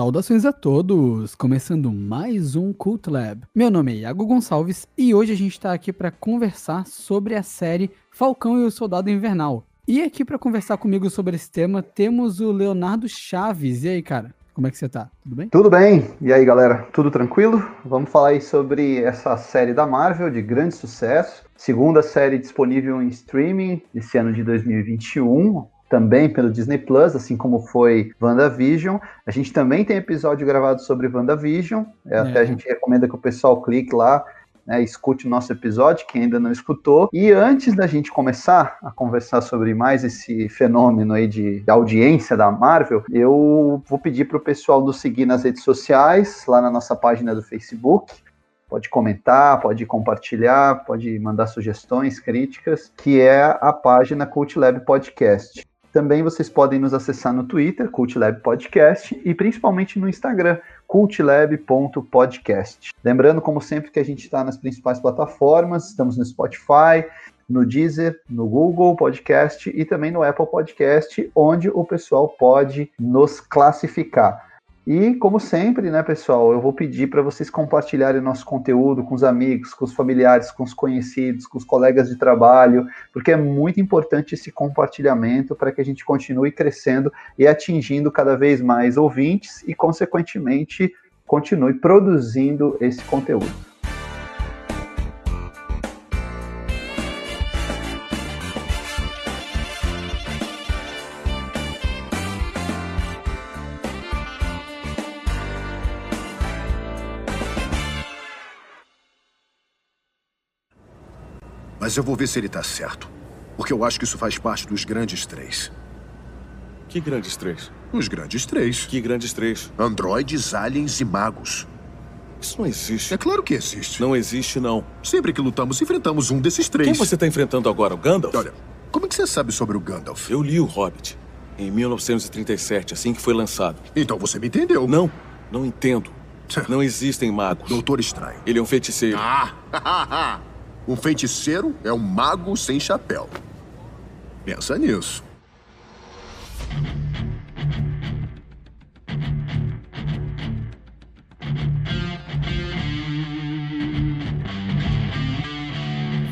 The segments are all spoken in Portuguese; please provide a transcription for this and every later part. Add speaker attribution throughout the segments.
Speaker 1: Saudações a todos! Começando mais um Cult Lab. Meu nome é Iago Gonçalves e hoje a gente está aqui para conversar sobre a série Falcão e o Soldado Invernal. E aqui para conversar comigo sobre esse tema temos o Leonardo Chaves. E aí, cara? Como é que você tá? Tudo bem?
Speaker 2: Tudo bem. E aí, galera? Tudo tranquilo? Vamos falar aí sobre essa série da Marvel de grande sucesso. Segunda série disponível em streaming esse ano de 2021 também pelo Disney Plus, assim como foi WandaVision. A gente também tem episódio gravado sobre WandaVision. É, é. Até a gente recomenda que o pessoal clique lá. Né, escute o nosso episódio, quem ainda não escutou. E antes da gente começar a conversar sobre mais esse fenômeno aí de, de audiência da Marvel, eu vou pedir para o pessoal nos seguir nas redes sociais, lá na nossa página do Facebook, pode comentar, pode compartilhar, pode mandar sugestões, críticas, que é a página Cult Lab Podcast. Também vocês podem nos acessar no Twitter, CultLab Podcast, e principalmente no Instagram, cultlab.podcast. Lembrando, como sempre, que a gente está nas principais plataformas, estamos no Spotify, no Deezer, no Google Podcast e também no Apple Podcast, onde o pessoal pode nos classificar. E, como sempre, né, pessoal, eu vou pedir para vocês compartilharem nosso conteúdo com os amigos, com os familiares, com os conhecidos, com os colegas de trabalho, porque é muito importante esse compartilhamento para que a gente continue crescendo e atingindo cada vez mais ouvintes e, consequentemente, continue produzindo esse conteúdo.
Speaker 3: Mas eu vou ver se ele tá certo. Porque eu acho que isso faz parte dos grandes três.
Speaker 4: Que grandes três?
Speaker 3: Os grandes três.
Speaker 4: Que grandes três?
Speaker 3: Androides, aliens e magos.
Speaker 4: Isso não existe.
Speaker 3: É claro que existe.
Speaker 4: Não existe, não.
Speaker 3: Sempre que lutamos, enfrentamos um desses três.
Speaker 4: Quem você está enfrentando agora? O Gandalf?
Speaker 3: Olha, como é que você sabe sobre o Gandalf?
Speaker 4: Eu li o Hobbit. Em 1937, assim que foi lançado.
Speaker 3: Então você me entendeu.
Speaker 4: Não, não entendo. Não existem magos.
Speaker 3: Doutor Estranho.
Speaker 4: Ele é um feiticeiro.
Speaker 3: Ah! Um feiticeiro é um mago sem chapéu. Pensa nisso.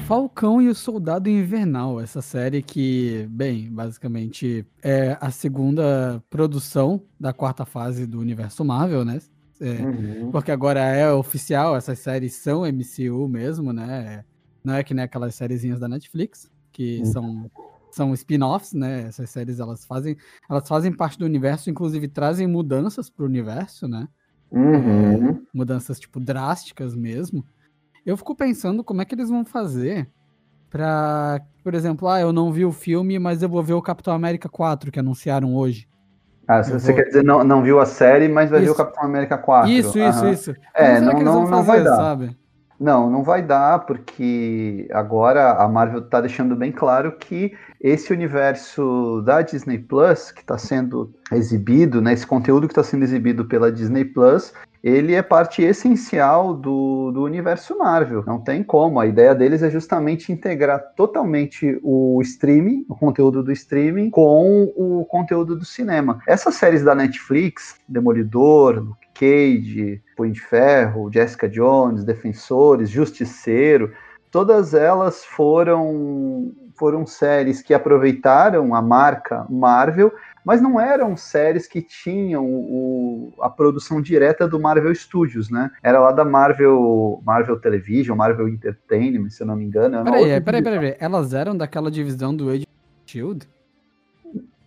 Speaker 1: Falcão e o Soldado Invernal, essa série que, bem, basicamente é a segunda produção da quarta fase do universo Marvel, né? É, uhum. Porque agora é oficial, essas séries são MCU mesmo, né? Não é que nem aquelas sériezinhas da Netflix, que são, são spin-offs, né? Essas séries elas fazem, elas fazem parte do universo, inclusive trazem mudanças para o universo, né?
Speaker 2: Uhum.
Speaker 1: É, mudanças, tipo, drásticas mesmo. Eu fico pensando como é que eles vão fazer pra, por exemplo, ah, eu não vi o filme, mas eu vou ver o Capitão América 4 que anunciaram hoje.
Speaker 2: Ah, você vou... quer dizer, não, não viu a série, mas vai isso. ver o Capitão América 4.
Speaker 1: Isso, isso, uhum. isso.
Speaker 2: É, não, não, não vai dar. Sabe? Não, não vai dar, porque agora a Marvel está deixando bem claro que esse universo da Disney Plus, que está sendo exibido, né, esse conteúdo que está sendo exibido pela Disney Plus, ele é parte essencial do, do universo Marvel. Não tem como. A ideia deles é justamente integrar totalmente o streaming, o conteúdo do streaming, com o conteúdo do cinema. Essas séries da Netflix, Demolidor, Cage, Punho de Ferro, Jessica Jones, Defensores, Justiceiro, todas elas foram foram séries que aproveitaram a marca Marvel, mas não eram séries que tinham o, a produção direta do Marvel Studios, né? Era lá da Marvel, Marvel Television, Marvel Entertainment, se eu não me engano.
Speaker 1: Peraí, peraí, peraí, peraí, elas eram daquela divisão do Age Shield?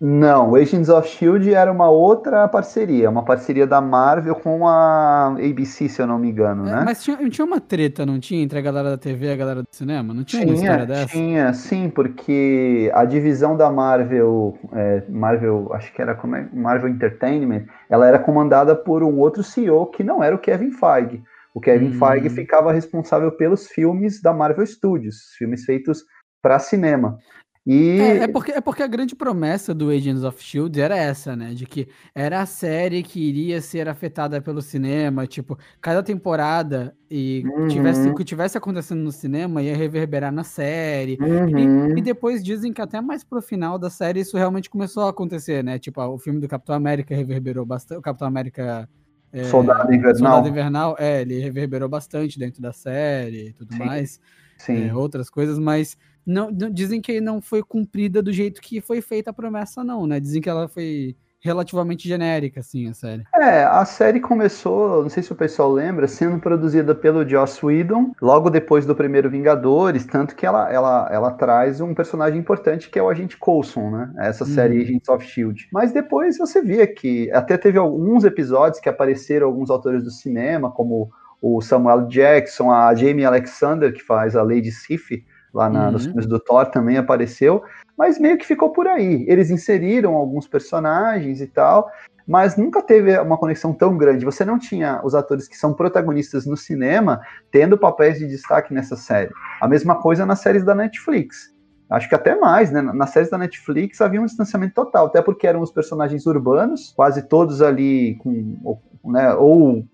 Speaker 2: Não, Agents of Shield era uma outra parceria, uma parceria da Marvel com a ABC, se eu não me engano, é, né?
Speaker 1: Mas tinha, tinha uma treta, não tinha, entre a galera da TV e a galera do cinema? Não tinha, tinha uma história dessa?
Speaker 2: Tinha, sim, porque a divisão da Marvel, é, Marvel, acho que era como é, Marvel Entertainment, ela era comandada por um outro CEO que não era o Kevin Feige. O Kevin hum. Feige ficava responsável pelos filmes da Marvel Studios, filmes feitos para cinema.
Speaker 1: E... É, é, porque, é porque a grande promessa do Agents of Shield era essa, né? De que era a série que iria ser afetada pelo cinema, tipo, cada temporada e uhum. tivesse, o que tivesse acontecendo no cinema ia reverberar na série. Uhum. E, e, depois dizem que até mais pro final da série isso realmente começou a acontecer, né? Tipo, o filme do Capitão América reverberou bastante. O Capitão América.
Speaker 2: É, Soldado Invernal.
Speaker 1: Soldado Invernal, é, ele reverberou bastante dentro da série e tudo Sim. mais. Sim. É, outras coisas, mas não, não, dizem que não foi cumprida do jeito que foi feita a promessa, não, né? Dizem que ela foi relativamente genérica, assim, a série.
Speaker 2: É, a série começou, não sei se o pessoal lembra, sendo produzida pelo Joss Whedon, logo depois do primeiro Vingadores, tanto que ela, ela, ela traz um personagem importante que é o Agente Coulson, né? Essa série uhum. Agents of S.H.I.E.L.D. Mas depois você via que até teve alguns episódios que apareceram alguns autores do cinema, como o Samuel Jackson, a Jamie Alexander, que faz a Lady Sif, lá na, uhum. nos filmes do Thor também apareceu, mas meio que ficou por aí. Eles inseriram alguns personagens e tal, mas nunca teve uma conexão tão grande. Você não tinha os atores que são protagonistas no cinema tendo papéis de destaque nessa série. A mesma coisa nas séries da Netflix. Acho que até mais, né? Nas séries da Netflix havia um distanciamento total, até porque eram os personagens urbanos, quase todos ali com, né, ou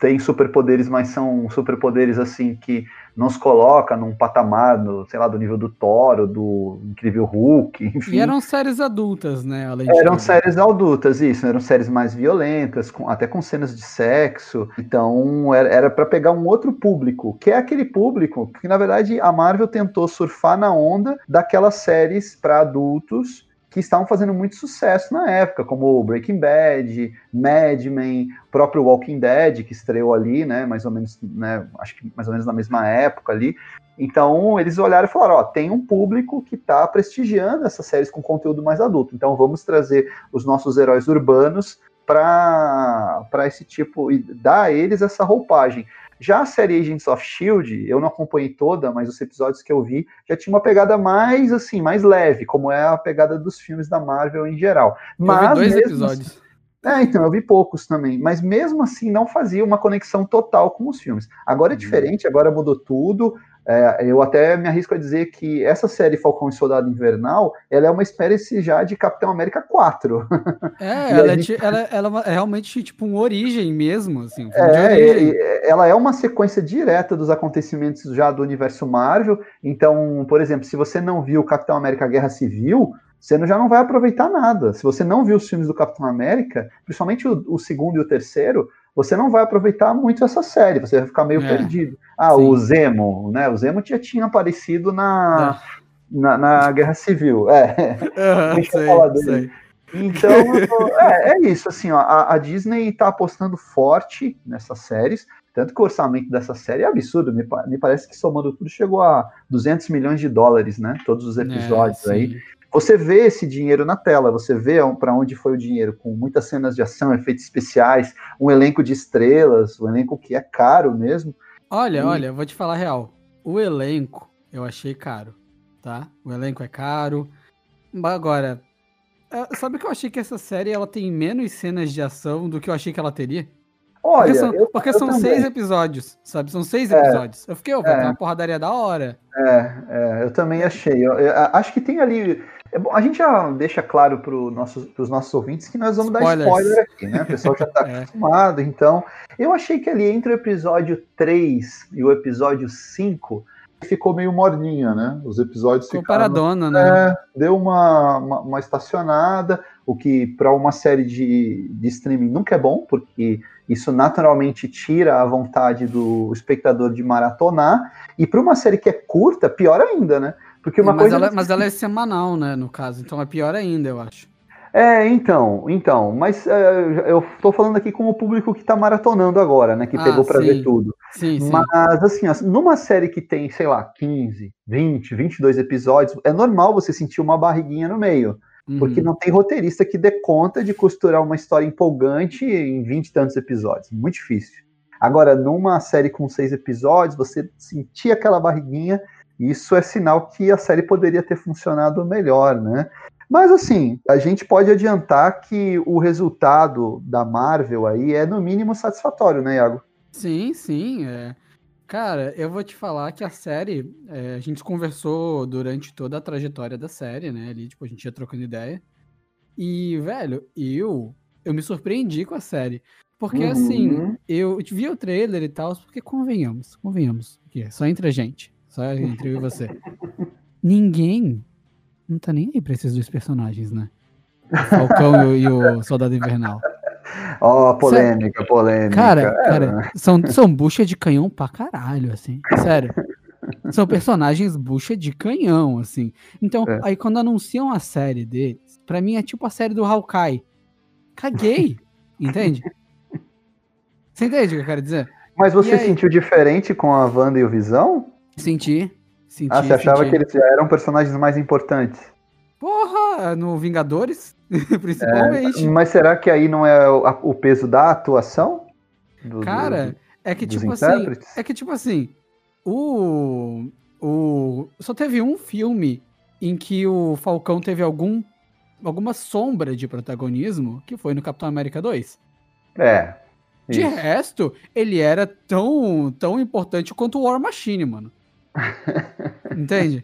Speaker 2: tem superpoderes, mas são superpoderes assim que nos coloca num patamar, no, sei lá, do nível do Thor, do Incrível Hulk, enfim.
Speaker 1: E eram séries adultas, né?
Speaker 2: eram séries adultas, isso, eram séries mais violentas, com, até com cenas de sexo. Então era para pegar um outro público, que é aquele público que, na verdade, a Marvel tentou surfar na onda daquelas séries para adultos que estavam fazendo muito sucesso na época, como Breaking Bad, Mad Men, próprio Walking Dead, que estreou ali, né, mais ou menos, né, acho que mais ou menos na mesma época ali. Então, eles olharam e falaram, ó, tem um público que está prestigiando essas séries com conteúdo mais adulto, então vamos trazer os nossos heróis urbanos para esse tipo, e dar a eles essa roupagem. Já a série Agents of Shield, eu não acompanhei toda, mas os episódios que eu vi já tinha uma pegada mais assim, mais leve, como é a pegada dos filmes da Marvel em geral. Mas
Speaker 1: eu vi dois episódios.
Speaker 2: É, então, eu vi poucos também, mas mesmo assim não fazia uma conexão total com os filmes. Agora é uhum. diferente, agora mudou tudo. É, eu até me arrisco a dizer que essa série Falcão e Soldado Invernal, ela é uma espécie já de Capitão América 4.
Speaker 1: É, ela, gente... é, ela, ela, é realmente tipo uma origem mesmo, assim. Um
Speaker 2: é, ela é uma sequência direta dos acontecimentos já do universo Marvel. Então, por exemplo, se você não viu Capitão América Guerra Civil, você já não vai aproveitar nada. Se você não viu os filmes do Capitão América, principalmente o, o segundo e o terceiro, você não vai aproveitar muito essa série, você vai ficar meio é. perdido. Ah, Sim. o Zemo, né? O Zemo já tinha aparecido na, na, na, Guerra Civil. É. Uhum, Deixa eu falar dele. Sei. Então, é, é, isso, assim, ó, a, a Disney está apostando forte nessas séries, tanto que o orçamento dessa série é absurdo, me, me, parece que somando tudo chegou a 200 milhões de dólares, né, todos os é, episódios é, aí. Você vê esse dinheiro na tela, você vê para onde foi o dinheiro, com muitas cenas de ação, efeitos especiais, um elenco de estrelas, um elenco que é caro mesmo.
Speaker 1: Olha, e... olha, vou te falar a real. O elenco eu achei caro, tá? O elenco é caro. Agora, é, sabe que eu achei que essa série ela tem menos cenas de ação do que eu achei que ela teria? Olha, porque são, eu, porque eu são seis episódios, sabe? São seis é, episódios. Eu fiquei, ó, vai é, uma porradaria da hora.
Speaker 2: É, é eu também achei. Eu, eu, acho que tem ali. É bom, a gente já deixa claro para nosso, os nossos ouvintes que nós vamos Spoilers. dar spoiler aqui, né? O pessoal já está é. acostumado. Então, eu achei que ali entre o episódio 3 e o episódio 5 ficou meio morninha, né? Os episódios ficou ficaram.
Speaker 1: Paradona, né?
Speaker 2: É, deu uma, uma, uma estacionada, o que para uma série de, de streaming nunca é bom, porque isso naturalmente tira a vontade do espectador de maratonar. E para uma série que é curta, pior ainda, né?
Speaker 1: Porque uma mas coisa. Ela, é, mas ela é semanal, né? No caso, então é pior ainda, eu acho.
Speaker 2: É, então, então, mas uh, eu estou falando aqui com o público que está maratonando agora, né? Que ah, pegou para ver tudo. Sim, sim. Mas, assim, numa série que tem, sei lá, 15, 20, 22 episódios, é normal você sentir uma barriguinha no meio. Uhum. Porque não tem roteirista que dê conta de costurar uma história empolgante em 20 e tantos episódios. Muito difícil. Agora, numa série com seis episódios, você sentir aquela barriguinha, isso é sinal que a série poderia ter funcionado melhor, né? Mas assim, a gente pode adiantar que o resultado da Marvel aí é no mínimo satisfatório, né, Iago?
Speaker 1: Sim, sim. É. Cara, eu vou te falar que a série, é, a gente conversou durante toda a trajetória da série, né? Ali, tipo, a gente ia trocando ideia. E, velho, eu, eu me surpreendi com a série. Porque, uhum. assim, eu vi o trailer e tal, porque convenhamos, convenhamos. Porque só entre a gente, só entre eu e você. Ninguém não tá nem aí pra esses dois personagens, né? O Falcão e o Soldado Invernal.
Speaker 2: Ó, oh, polêmica, polêmica.
Speaker 1: Cara, é. cara, são, são bucha de canhão pra caralho, assim. Sério. São personagens bucha de canhão, assim. Então, é. aí quando anunciam a série deles, pra mim é tipo a série do Hawkeye. Caguei, entende? Você entende o que eu quero dizer?
Speaker 2: Mas você sentiu diferente com a Wanda e o Visão?
Speaker 1: Senti. senti
Speaker 2: ah, você achava senti. que eles já eram personagens mais importantes?
Speaker 1: Porra, no Vingadores, principalmente.
Speaker 2: É, mas será que aí não é o, o peso da atuação?
Speaker 1: Do, Cara, do, é que tipo assim, é que tipo assim, o o só teve um filme em que o Falcão teve algum alguma sombra de protagonismo, que foi no Capitão América 2.
Speaker 2: É.
Speaker 1: De isso. resto, ele era tão tão importante quanto o War Machine, mano. Entende?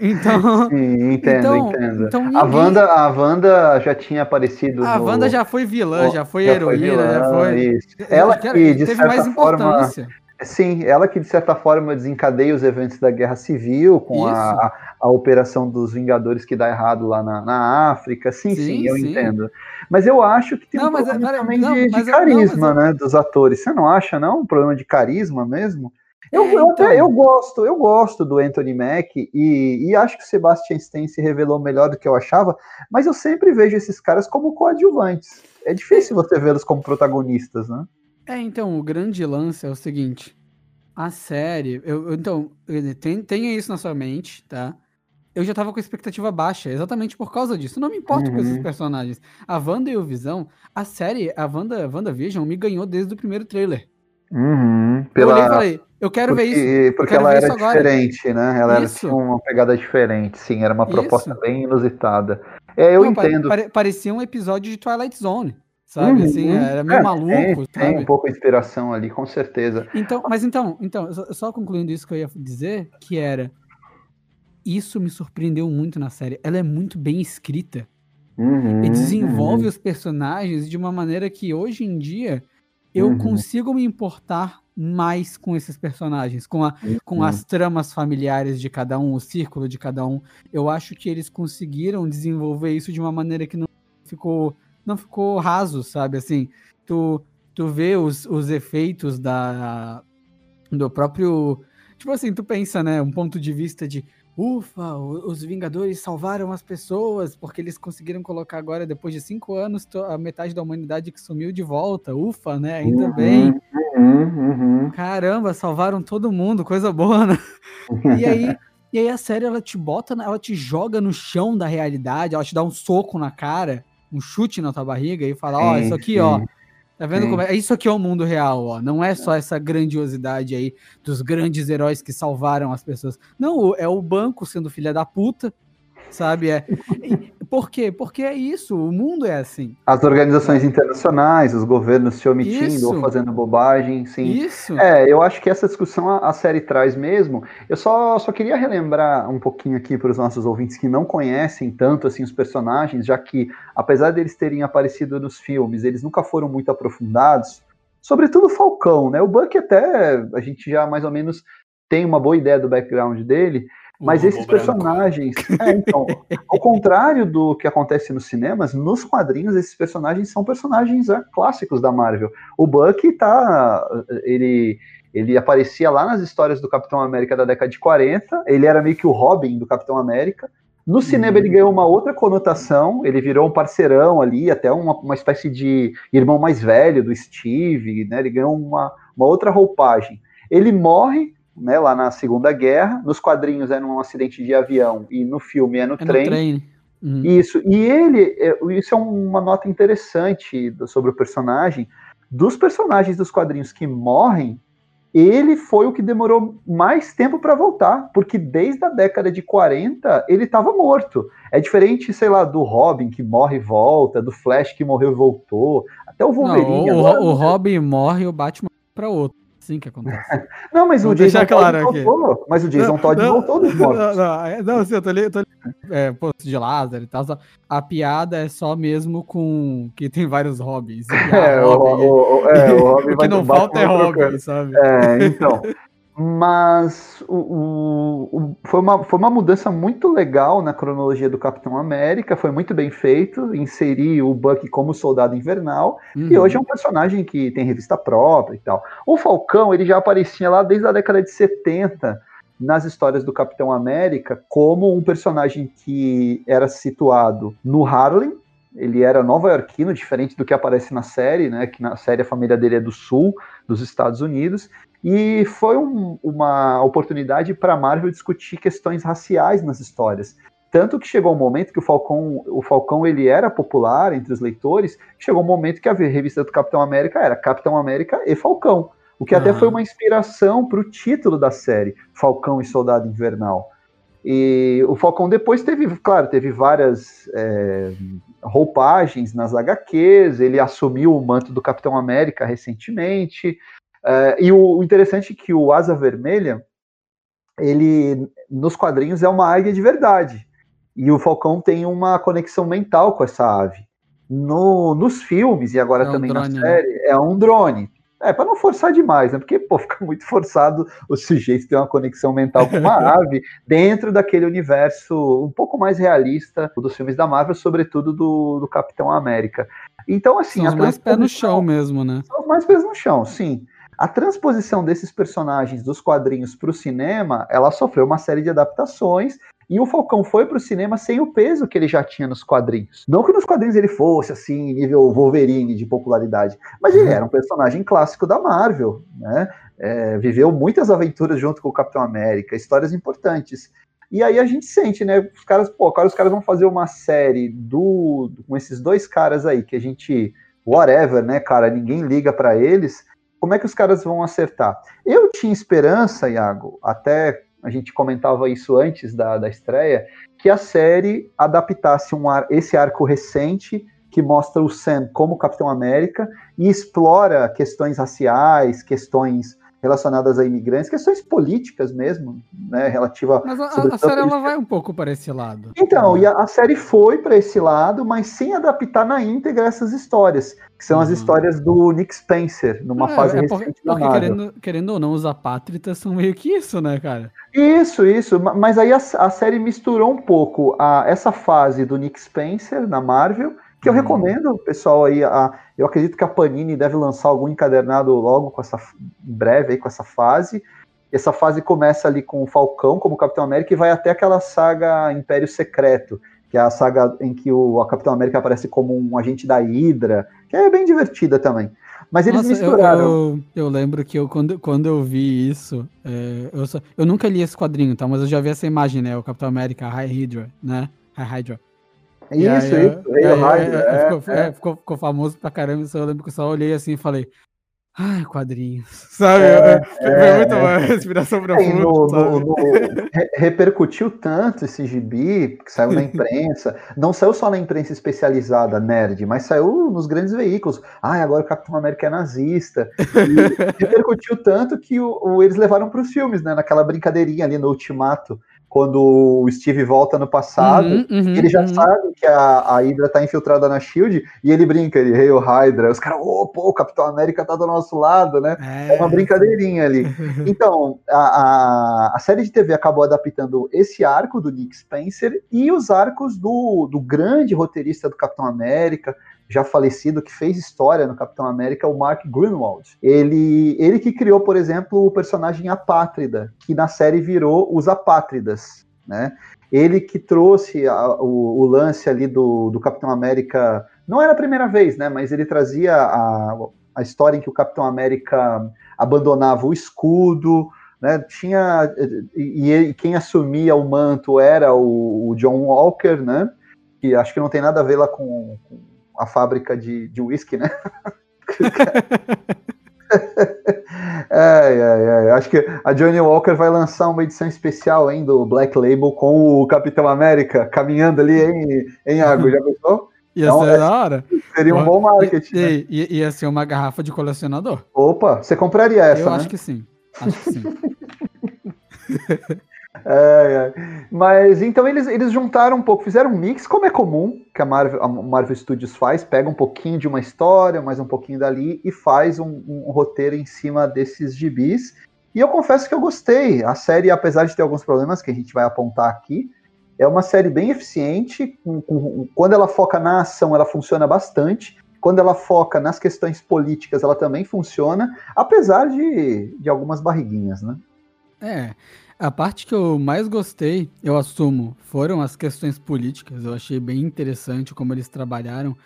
Speaker 2: Então. Sim, entendo, então, entendo. Então ninguém... a, Wanda, a Wanda já tinha aparecido.
Speaker 1: A no... Wanda já foi vilã, já foi já heroína, foi vilã, já foi.
Speaker 2: Isso. Ela que, de teve mais importância. Forma, sim, ela que de certa forma desencadeia os eventos da Guerra Civil com a, a, operação dos Vingadores que dá errado lá na, na África. Sim, sim, sim eu sim. entendo. Mas eu acho que tem não, um problema é, também não, de, de carisma, não, né, dos atores. Você não acha, não? Um problema de carisma mesmo? Eu, é, eu, então... eu, gosto, eu gosto do Anthony Mack e, e, acho que o Sebastian Stan se revelou melhor do que eu achava, mas eu sempre vejo esses caras como coadjuvantes. É difícil você vê-los como protagonistas, né?
Speaker 1: É, então, o grande lance é o seguinte: a série. Eu, então, tenha isso na sua mente, tá? Eu já tava com expectativa baixa, exatamente por causa disso. Não me importo uhum. com esses uhum. personagens. A Wanda e o Visão, a série, a Wanda, WandaVision, me ganhou desde o primeiro trailer.
Speaker 2: Uhum, pela... Eu
Speaker 1: falei, eu quero
Speaker 2: porque,
Speaker 1: ver isso.
Speaker 2: Porque ela era diferente, né? Ela era, tinha uma pegada diferente, sim, era uma proposta isso. bem inusitada. É, eu Não, entendo.
Speaker 1: Pare, parecia um episódio de Twilight Zone, sabe? Uhum, assim, era meio é, maluco.
Speaker 2: Tem, tem, um pouco de inspiração ali, com certeza.
Speaker 1: Então, mas então, então, só concluindo isso que eu ia dizer, que era. Isso me surpreendeu muito na série. Ela é muito bem escrita. Uhum, e desenvolve uhum. os personagens de uma maneira que hoje em dia eu uhum. consigo me importar mais com esses personagens, com, a, uhum. com as tramas familiares de cada um, o círculo de cada um. Eu acho que eles conseguiram desenvolver isso de uma maneira que não ficou, não ficou raso, sabe? Assim, tu, tu vê os, os efeitos da, do próprio. Tipo assim, tu pensa, né? Um ponto de vista de ufa, os Vingadores salvaram as pessoas, porque eles conseguiram colocar agora, depois de cinco anos, a metade da humanidade que sumiu de volta. Ufa, né? Ainda uhum, bem. Uhum, uhum. Caramba, salvaram todo mundo, coisa boa, né? E aí, e aí a série ela te bota, ela te joga no chão da realidade, ela te dá um soco na cara, um chute na tua barriga e fala: Ó, oh, isso aqui, ó Tá vendo Sim. como é? Isso aqui é o mundo real, ó. Não é só essa grandiosidade aí dos grandes heróis que salvaram as pessoas. Não, é o banco sendo filha da puta, sabe? É. Por quê? Porque é isso, o mundo é assim.
Speaker 2: As organizações internacionais, os governos se omitindo isso. ou fazendo bobagem, sim.
Speaker 1: Isso.
Speaker 2: É, eu acho que essa discussão a, a série traz mesmo. Eu só, só queria relembrar um pouquinho aqui para os nossos ouvintes que não conhecem tanto assim os personagens, já que apesar deles terem aparecido nos filmes, eles nunca foram muito aprofundados. Sobretudo o Falcão, né? O Buck até a gente já mais ou menos tem uma boa ideia do background dele, mas esses personagens, é, então, ao contrário do que acontece nos cinemas, nos quadrinhos esses personagens são personagens é, clássicos da Marvel. O Bucky tá, ele ele aparecia lá nas histórias do Capitão América da década de 40, ele era meio que o Robin do Capitão América. No cinema ele ganhou uma outra conotação, ele virou um parceirão ali, até uma, uma espécie de irmão mais velho do Steve, né? Ele ganhou uma, uma outra roupagem. Ele morre né, lá na Segunda Guerra. Nos quadrinhos é num acidente de avião e no filme é no é trem. No trem. Uhum. Isso. E ele, é, isso é uma nota interessante sobre o personagem. Dos personagens dos quadrinhos que morrem, ele foi o que demorou mais tempo para voltar, porque desde a década de 40 ele estava morto. É diferente, sei lá, do Robin que morre e volta, do Flash que morreu e voltou, até o Wolverine.
Speaker 1: Não, o, agora, o Robin morre e o Batman para outro. Assim que acontece.
Speaker 2: não, mas Vou o Jason claro Todd voltou. Mas o Jason não, Todd não, voltou dos mortos. Não, não,
Speaker 1: não assim, eu tô ali, eu tô ali é, posto de Lázaro e tal. A piada é só mesmo com que tem vários hobbies.
Speaker 2: É, o, o, é, o hobby
Speaker 1: que não falta é hobby, sabe?
Speaker 2: É, então. Mas o, o, foi, uma, foi uma mudança muito legal na cronologia do Capitão América, foi muito bem feito, inserir o Buck como soldado invernal, uhum. e hoje é um personagem que tem revista própria e tal. O Falcão, ele já aparecia lá desde a década de 70, nas histórias do Capitão América, como um personagem que era situado no Harlem, ele era nova-iorquino, diferente do que aparece na série, né? Que na série a família dele é do sul, dos Estados Unidos, e foi um, uma oportunidade para a Marvel discutir questões raciais nas histórias. Tanto que chegou um momento que o Falcão, o Falcão ele era popular entre os leitores, chegou um momento que a revista do Capitão América era Capitão América e Falcão, o que uhum. até foi uma inspiração para o título da série, Falcão e Soldado Invernal. E o Falcão depois teve, claro, teve várias é, roupagens nas HQs, ele assumiu o manto do Capitão América recentemente, Uh, e o, o, interessante é que o Asa Vermelha, ele nos quadrinhos é uma águia de verdade. E o Falcão tem uma conexão mental com essa ave. No, nos filmes, e agora é também um drone, na né? série, né? é um drone. É, para não forçar demais, né? Porque, pô, fica muito forçado o sujeito ter uma conexão mental com uma ave dentro daquele universo um pouco mais realista dos filmes da Marvel, sobretudo do, do Capitão América. Então, assim.
Speaker 1: São os mais pés no chão mesmo, né?
Speaker 2: São os mais pés no chão, sim. A transposição desses personagens dos quadrinhos para o cinema, ela sofreu uma série de adaptações e o Falcão foi para o cinema sem o peso que ele já tinha nos quadrinhos. Não que nos quadrinhos ele fosse assim, nível Wolverine de popularidade, mas ele uhum. era um personagem clássico da Marvel, né? É, viveu muitas aventuras junto com o Capitão América, histórias importantes. E aí a gente sente, né? Os caras, pô, agora os caras vão fazer uma série do com esses dois caras aí que a gente whatever, né, cara, ninguém liga para eles como é que os caras vão acertar? Eu tinha esperança, Iago, até a gente comentava isso antes da, da estreia, que a série adaptasse um ar, esse arco recente que mostra o Sam como Capitão América e explora questões raciais, questões relacionadas a imigrantes, questões políticas mesmo, né, relativa...
Speaker 1: Mas a, a série ela vai um pouco para esse lado.
Speaker 2: Então, e a, a série foi para esse lado, mas sem adaptar na íntegra essas histórias, que são uhum. as histórias do Nick Spencer, numa é, fase é recente porque, da porque
Speaker 1: querendo, querendo, ou não, os apátritas são meio que isso, né, cara?
Speaker 2: Isso, isso, mas aí a, a série misturou um pouco a, essa fase do Nick Spencer na Marvel que eu uhum. recomendo, pessoal, aí, a, eu acredito que a Panini deve lançar algum encadernado logo com essa breve aí com essa fase. Essa fase começa ali com o Falcão como Capitão América e vai até aquela saga Império Secreto, que é a saga em que o Capitão América aparece como um agente da Hydra, que é bem divertida também. Mas eles Nossa, misturaram.
Speaker 1: Eu, eu, eu, lembro que eu, quando, quando eu vi isso, é, eu, só, eu nunca li esse quadrinho, tá? Mas eu já vi essa imagem, né? O Capitão América, High Hydra, né? High Hydra.
Speaker 2: Isso, aí, isso,
Speaker 1: é, ficou, é. ficou, famoso pra caramba. Eu lembro que eu só olhei assim e falei. Ai, quadrinhos. Sabe? É, Foi é, muito uma respiração profunda. No, no, no,
Speaker 2: repercutiu tanto esse gibi que saiu na imprensa. Não saiu só na imprensa especializada, nerd, mas saiu nos grandes veículos. Ai, agora o Capitão América é nazista. E repercutiu tanto que o, o eles levaram para os filmes, né? Naquela brincadeirinha ali no Ultimato quando o Steve volta no passado, uhum, uhum, ele já uhum. sabe que a, a Hydra tá infiltrada na SHIELD, e ele brinca, ele, Hail Hydra, os caras, oh, pô, o Capitão América tá do nosso lado, né? É, é uma brincadeirinha ali. Então, a, a, a, série de TV acabou adaptando esse arco do Nick Spencer e os arcos do, do grande roteirista do Capitão América, já falecido, que fez história no Capitão América, o Mark Grunwald. Ele, ele que criou, por exemplo, o personagem Apátrida, que na série virou os Apátridas, né? Ele que trouxe a, o, o, lance ali do, do Capitão América, não era a primeira vez, né? Mas ele trazia a, a história em que o Capitão América abandonava o escudo, né, tinha e, e, quem assumia o manto era o, o, John Walker, né, que acho que não tem nada a ver lá com, com a fábrica de, de whisky, né? é, é, é. Acho que a Johnny Walker vai lançar uma edição especial hein, do Black Label com o Capitão América caminhando ali em, em água. Já pensou?
Speaker 1: Ia então, ser é, da hora.
Speaker 2: Seria um bom marketing.
Speaker 1: Né? Ia, ia ser uma garrafa de colecionador.
Speaker 2: Opa, você compraria essa?
Speaker 1: Eu
Speaker 2: né?
Speaker 1: acho que sim. Acho que sim.
Speaker 2: É, é. Mas então eles, eles juntaram um pouco, fizeram um mix, como é comum que a Marvel, a Marvel Studios faz, pega um pouquinho de uma história, mais um pouquinho dali e faz um, um, roteiro em cima desses gibis. E eu confesso que eu gostei. A série, apesar de ter alguns problemas que a gente vai apontar aqui, é uma série bem eficiente. Com, com, quando ela foca na ação, ela funciona bastante. Quando ela foca nas questões políticas, ela também funciona, apesar de, de algumas barriguinhas, né?
Speaker 1: É, a parte que eu mais gostei, eu assumo, foram as questões políticas. Eu achei bem interessante como eles trabalharam,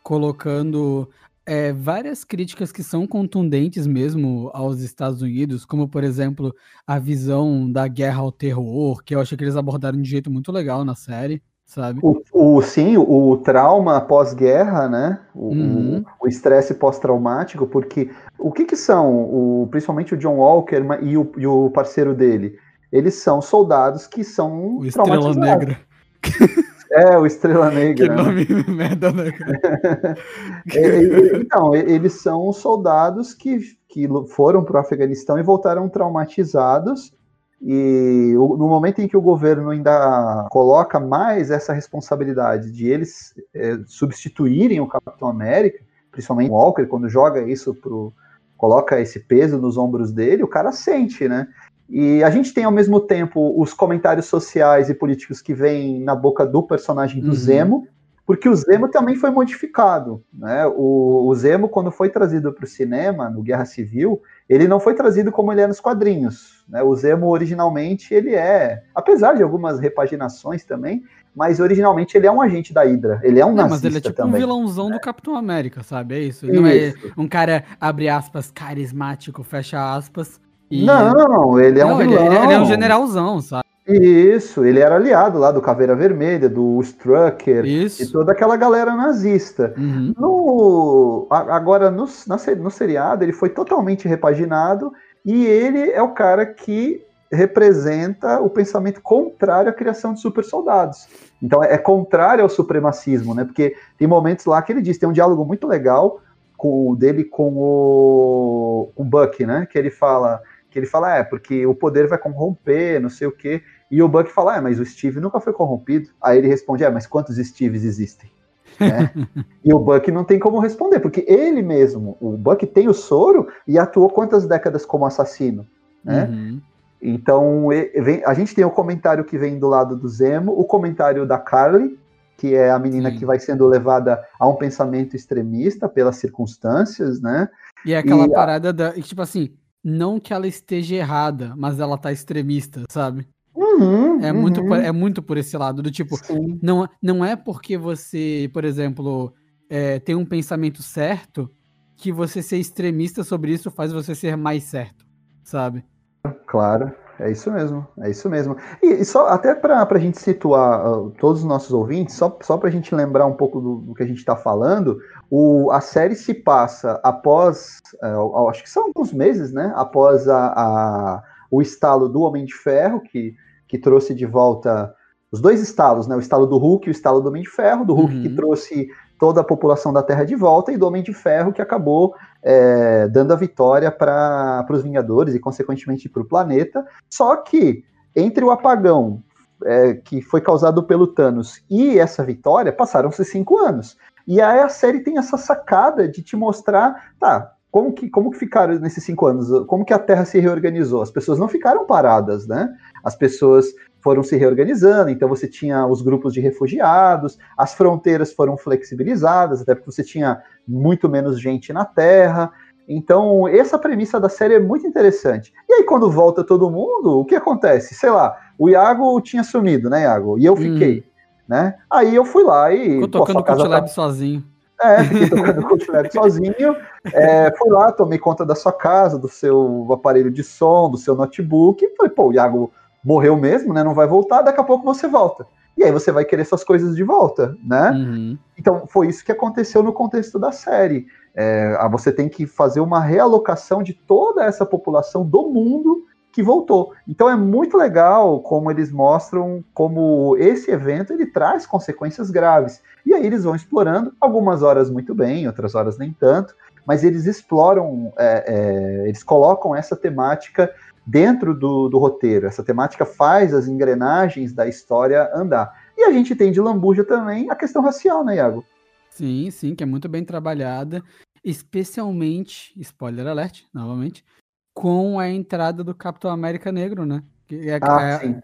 Speaker 1: colocando é, várias críticas que são contundentes mesmo aos Estados Unidos, como por exemplo a visão da guerra ao terror, que eu achei que eles abordaram de um jeito muito legal na série. Sabe?
Speaker 2: O, o sim, o, trauma pós-guerra, né? O uhum. estresse pós-traumático, porque o que que são, o, principalmente o John Walker e o, e o parceiro dele? Eles são soldados que são
Speaker 1: o Estrela Negra.
Speaker 2: É, o Estrela Negra.
Speaker 1: Que nome né? merda, né?
Speaker 2: então, eles são soldados que, que foram para o Afeganistão e voltaram traumatizados. E no momento em que o governo ainda coloca mais essa responsabilidade de eles é, substituírem o Capitão América, principalmente o Walker, quando joga isso pro. coloca esse peso nos ombros dele, o cara sente, né? E a gente tem ao mesmo tempo os comentários sociais e políticos que vêm na boca do personagem do uhum. Zemo, porque o Zemo também foi modificado. Né? O, o Zemo, quando foi trazido para o cinema, no Guerra Civil, ele não foi trazido como ele é nos quadrinhos. Né? O Zemo, originalmente, ele é, apesar de algumas repaginações também, mas originalmente ele é um agente da Hydra. Ele é um não, nazista Mas ele é tipo também.
Speaker 1: um vilãozão do Capitão América, sabe? É isso. Ele isso. não é um cara, abre aspas, carismático, fecha aspas,
Speaker 2: e... Não, ele é não, um vilão.
Speaker 1: Ele, ele, é um generalzão, sabe?
Speaker 2: Isso, ele era aliado lá do Caveira Vermelha, do Strucker Isso. e toda aquela galera nazista. Uhum. No, agora, no, na, no seriado, ele foi totalmente repaginado e ele é o cara que representa o pensamento contrário à criação de super soldados. Então é, é contrário ao supremacismo, né? Porque tem momentos lá que ele diz, tem um diálogo muito legal com dele com o, com o Buck, né? Que ele fala que ele fala, é, porque o poder vai corromper, não sei o quê. E o Buck fala, é, mas o Steve nunca foi corrompido. Aí ele responde, é, mas quantos Steves existem? Né? e o Buck não tem como responder, porque ele mesmo, o Buck tem o soro e atuou quantas décadas como assassino, né? Uhum. Então, a gente tem o comentário que vem do lado do Zemo, o comentário da Carly, que é a menina Sim. que vai sendo levada a um pensamento extremista pelas circunstâncias, né?
Speaker 1: E é aquela e parada a... da. Tipo assim, não que ela esteja errada, mas ela tá extremista, sabe?
Speaker 2: Uhum,
Speaker 1: é, uhum. Muito, é muito por esse lado, do tipo, não, não é porque você, por exemplo, é, tem um pensamento certo que você ser extremista sobre isso faz você ser mais certo, sabe?
Speaker 2: Claro, é isso mesmo, é isso mesmo. E, e só até para a gente situar uh, todos os nossos ouvintes, só, só para a gente lembrar um pouco do, do que a gente está falando, o, a série se passa após, uh, acho que são alguns meses, né? Após a, a, o estalo do Homem de Ferro, que, que trouxe de volta os dois estalos, né? O estalo do Hulk e o estalo do Homem de Ferro, do Hulk uhum. que trouxe toda a população da Terra de volta, e do Homem de Ferro que acabou é, dando a vitória para os Vingadores e, consequentemente, para o planeta. Só que entre o apagão é, que foi causado pelo Thanos e essa vitória, passaram-se cinco anos. E aí a série tem essa sacada de te mostrar, tá, como que, como que ficaram nesses cinco anos? Como que a Terra se reorganizou? As pessoas não ficaram paradas, né? As pessoas foram se reorganizando, então você tinha os grupos de refugiados, as fronteiras foram flexibilizadas, até porque você tinha muito menos gente na Terra. Então, essa premissa da série é muito interessante. E aí, quando volta todo mundo, o que acontece? Sei lá, o Iago tinha sumido, né, Iago? E eu fiquei. Hum né? Aí eu fui lá e.
Speaker 1: Ficou tocando o Cutlab tá... sozinho.
Speaker 2: É, fiquei tocando o Cutlab sozinho. É, fui lá, tomei conta da sua casa, do seu aparelho de som, do seu notebook. E falei, pô, o Iago morreu mesmo, né? Não vai voltar, daqui a pouco você volta. E aí você vai querer suas coisas de volta, né? Uhum. Então foi isso que aconteceu no contexto da série. É, você tem que fazer uma realocação de toda essa população do mundo que voltou. Então é muito legal como eles mostram como esse evento ele traz consequências graves. E aí eles vão explorando, algumas horas muito bem, outras horas nem tanto, mas eles exploram, é, é, eles colocam essa temática dentro do, do, roteiro. Essa temática faz as engrenagens da história andar. E a gente tem de Lambuja também a questão racial, né, Iago?
Speaker 1: Sim, sim, que é muito bem trabalhada, especialmente, spoiler alert, novamente, com a entrada do Capitão América Negro, né?
Speaker 2: Que é, ah, é, sim.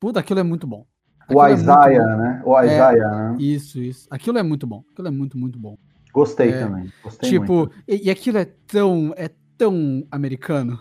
Speaker 1: Puta, aquilo é muito bom.
Speaker 2: Aquilo o Isaiah, é né? O é, Isaiah, é, né?
Speaker 1: Isso, isso. Aquilo é muito bom. Aquilo é muito, muito bom.
Speaker 2: Gostei é, também. Gostei
Speaker 1: tipo, muito. E, e aquilo é tão, é tão americano.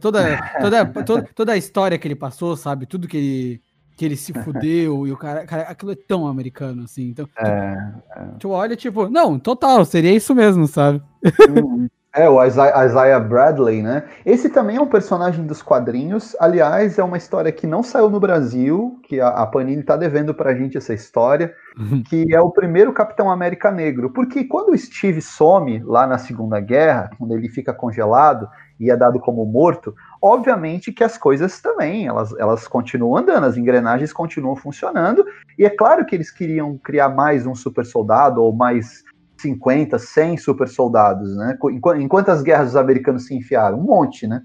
Speaker 1: Toda, toda, toda, toda a história que ele passou, sabe? Tudo que ele que ele se fudeu e o cara, cara, aquilo é tão americano, assim. Então, é, tu, é. tu olha, tipo, não, total, seria isso mesmo, sabe?
Speaker 2: Uhum. É, o Isaiah, Isaiah Bradley, né? Esse também é um personagem dos quadrinhos. Aliás, é uma história que não saiu no Brasil, que a, a Panini tá devendo pra gente essa história, uhum. que é o primeiro Capitão América Negro. Porque quando o Steve some lá na Segunda Guerra, quando ele fica congelado e é dado como morto, obviamente que as coisas também, elas, elas continuam andando, as engrenagens continuam funcionando, e é claro que eles queriam criar mais um super soldado ou mais 50, 100 super soldados, né? Em quantas guerras os americanos se enfiaram? Um monte, né?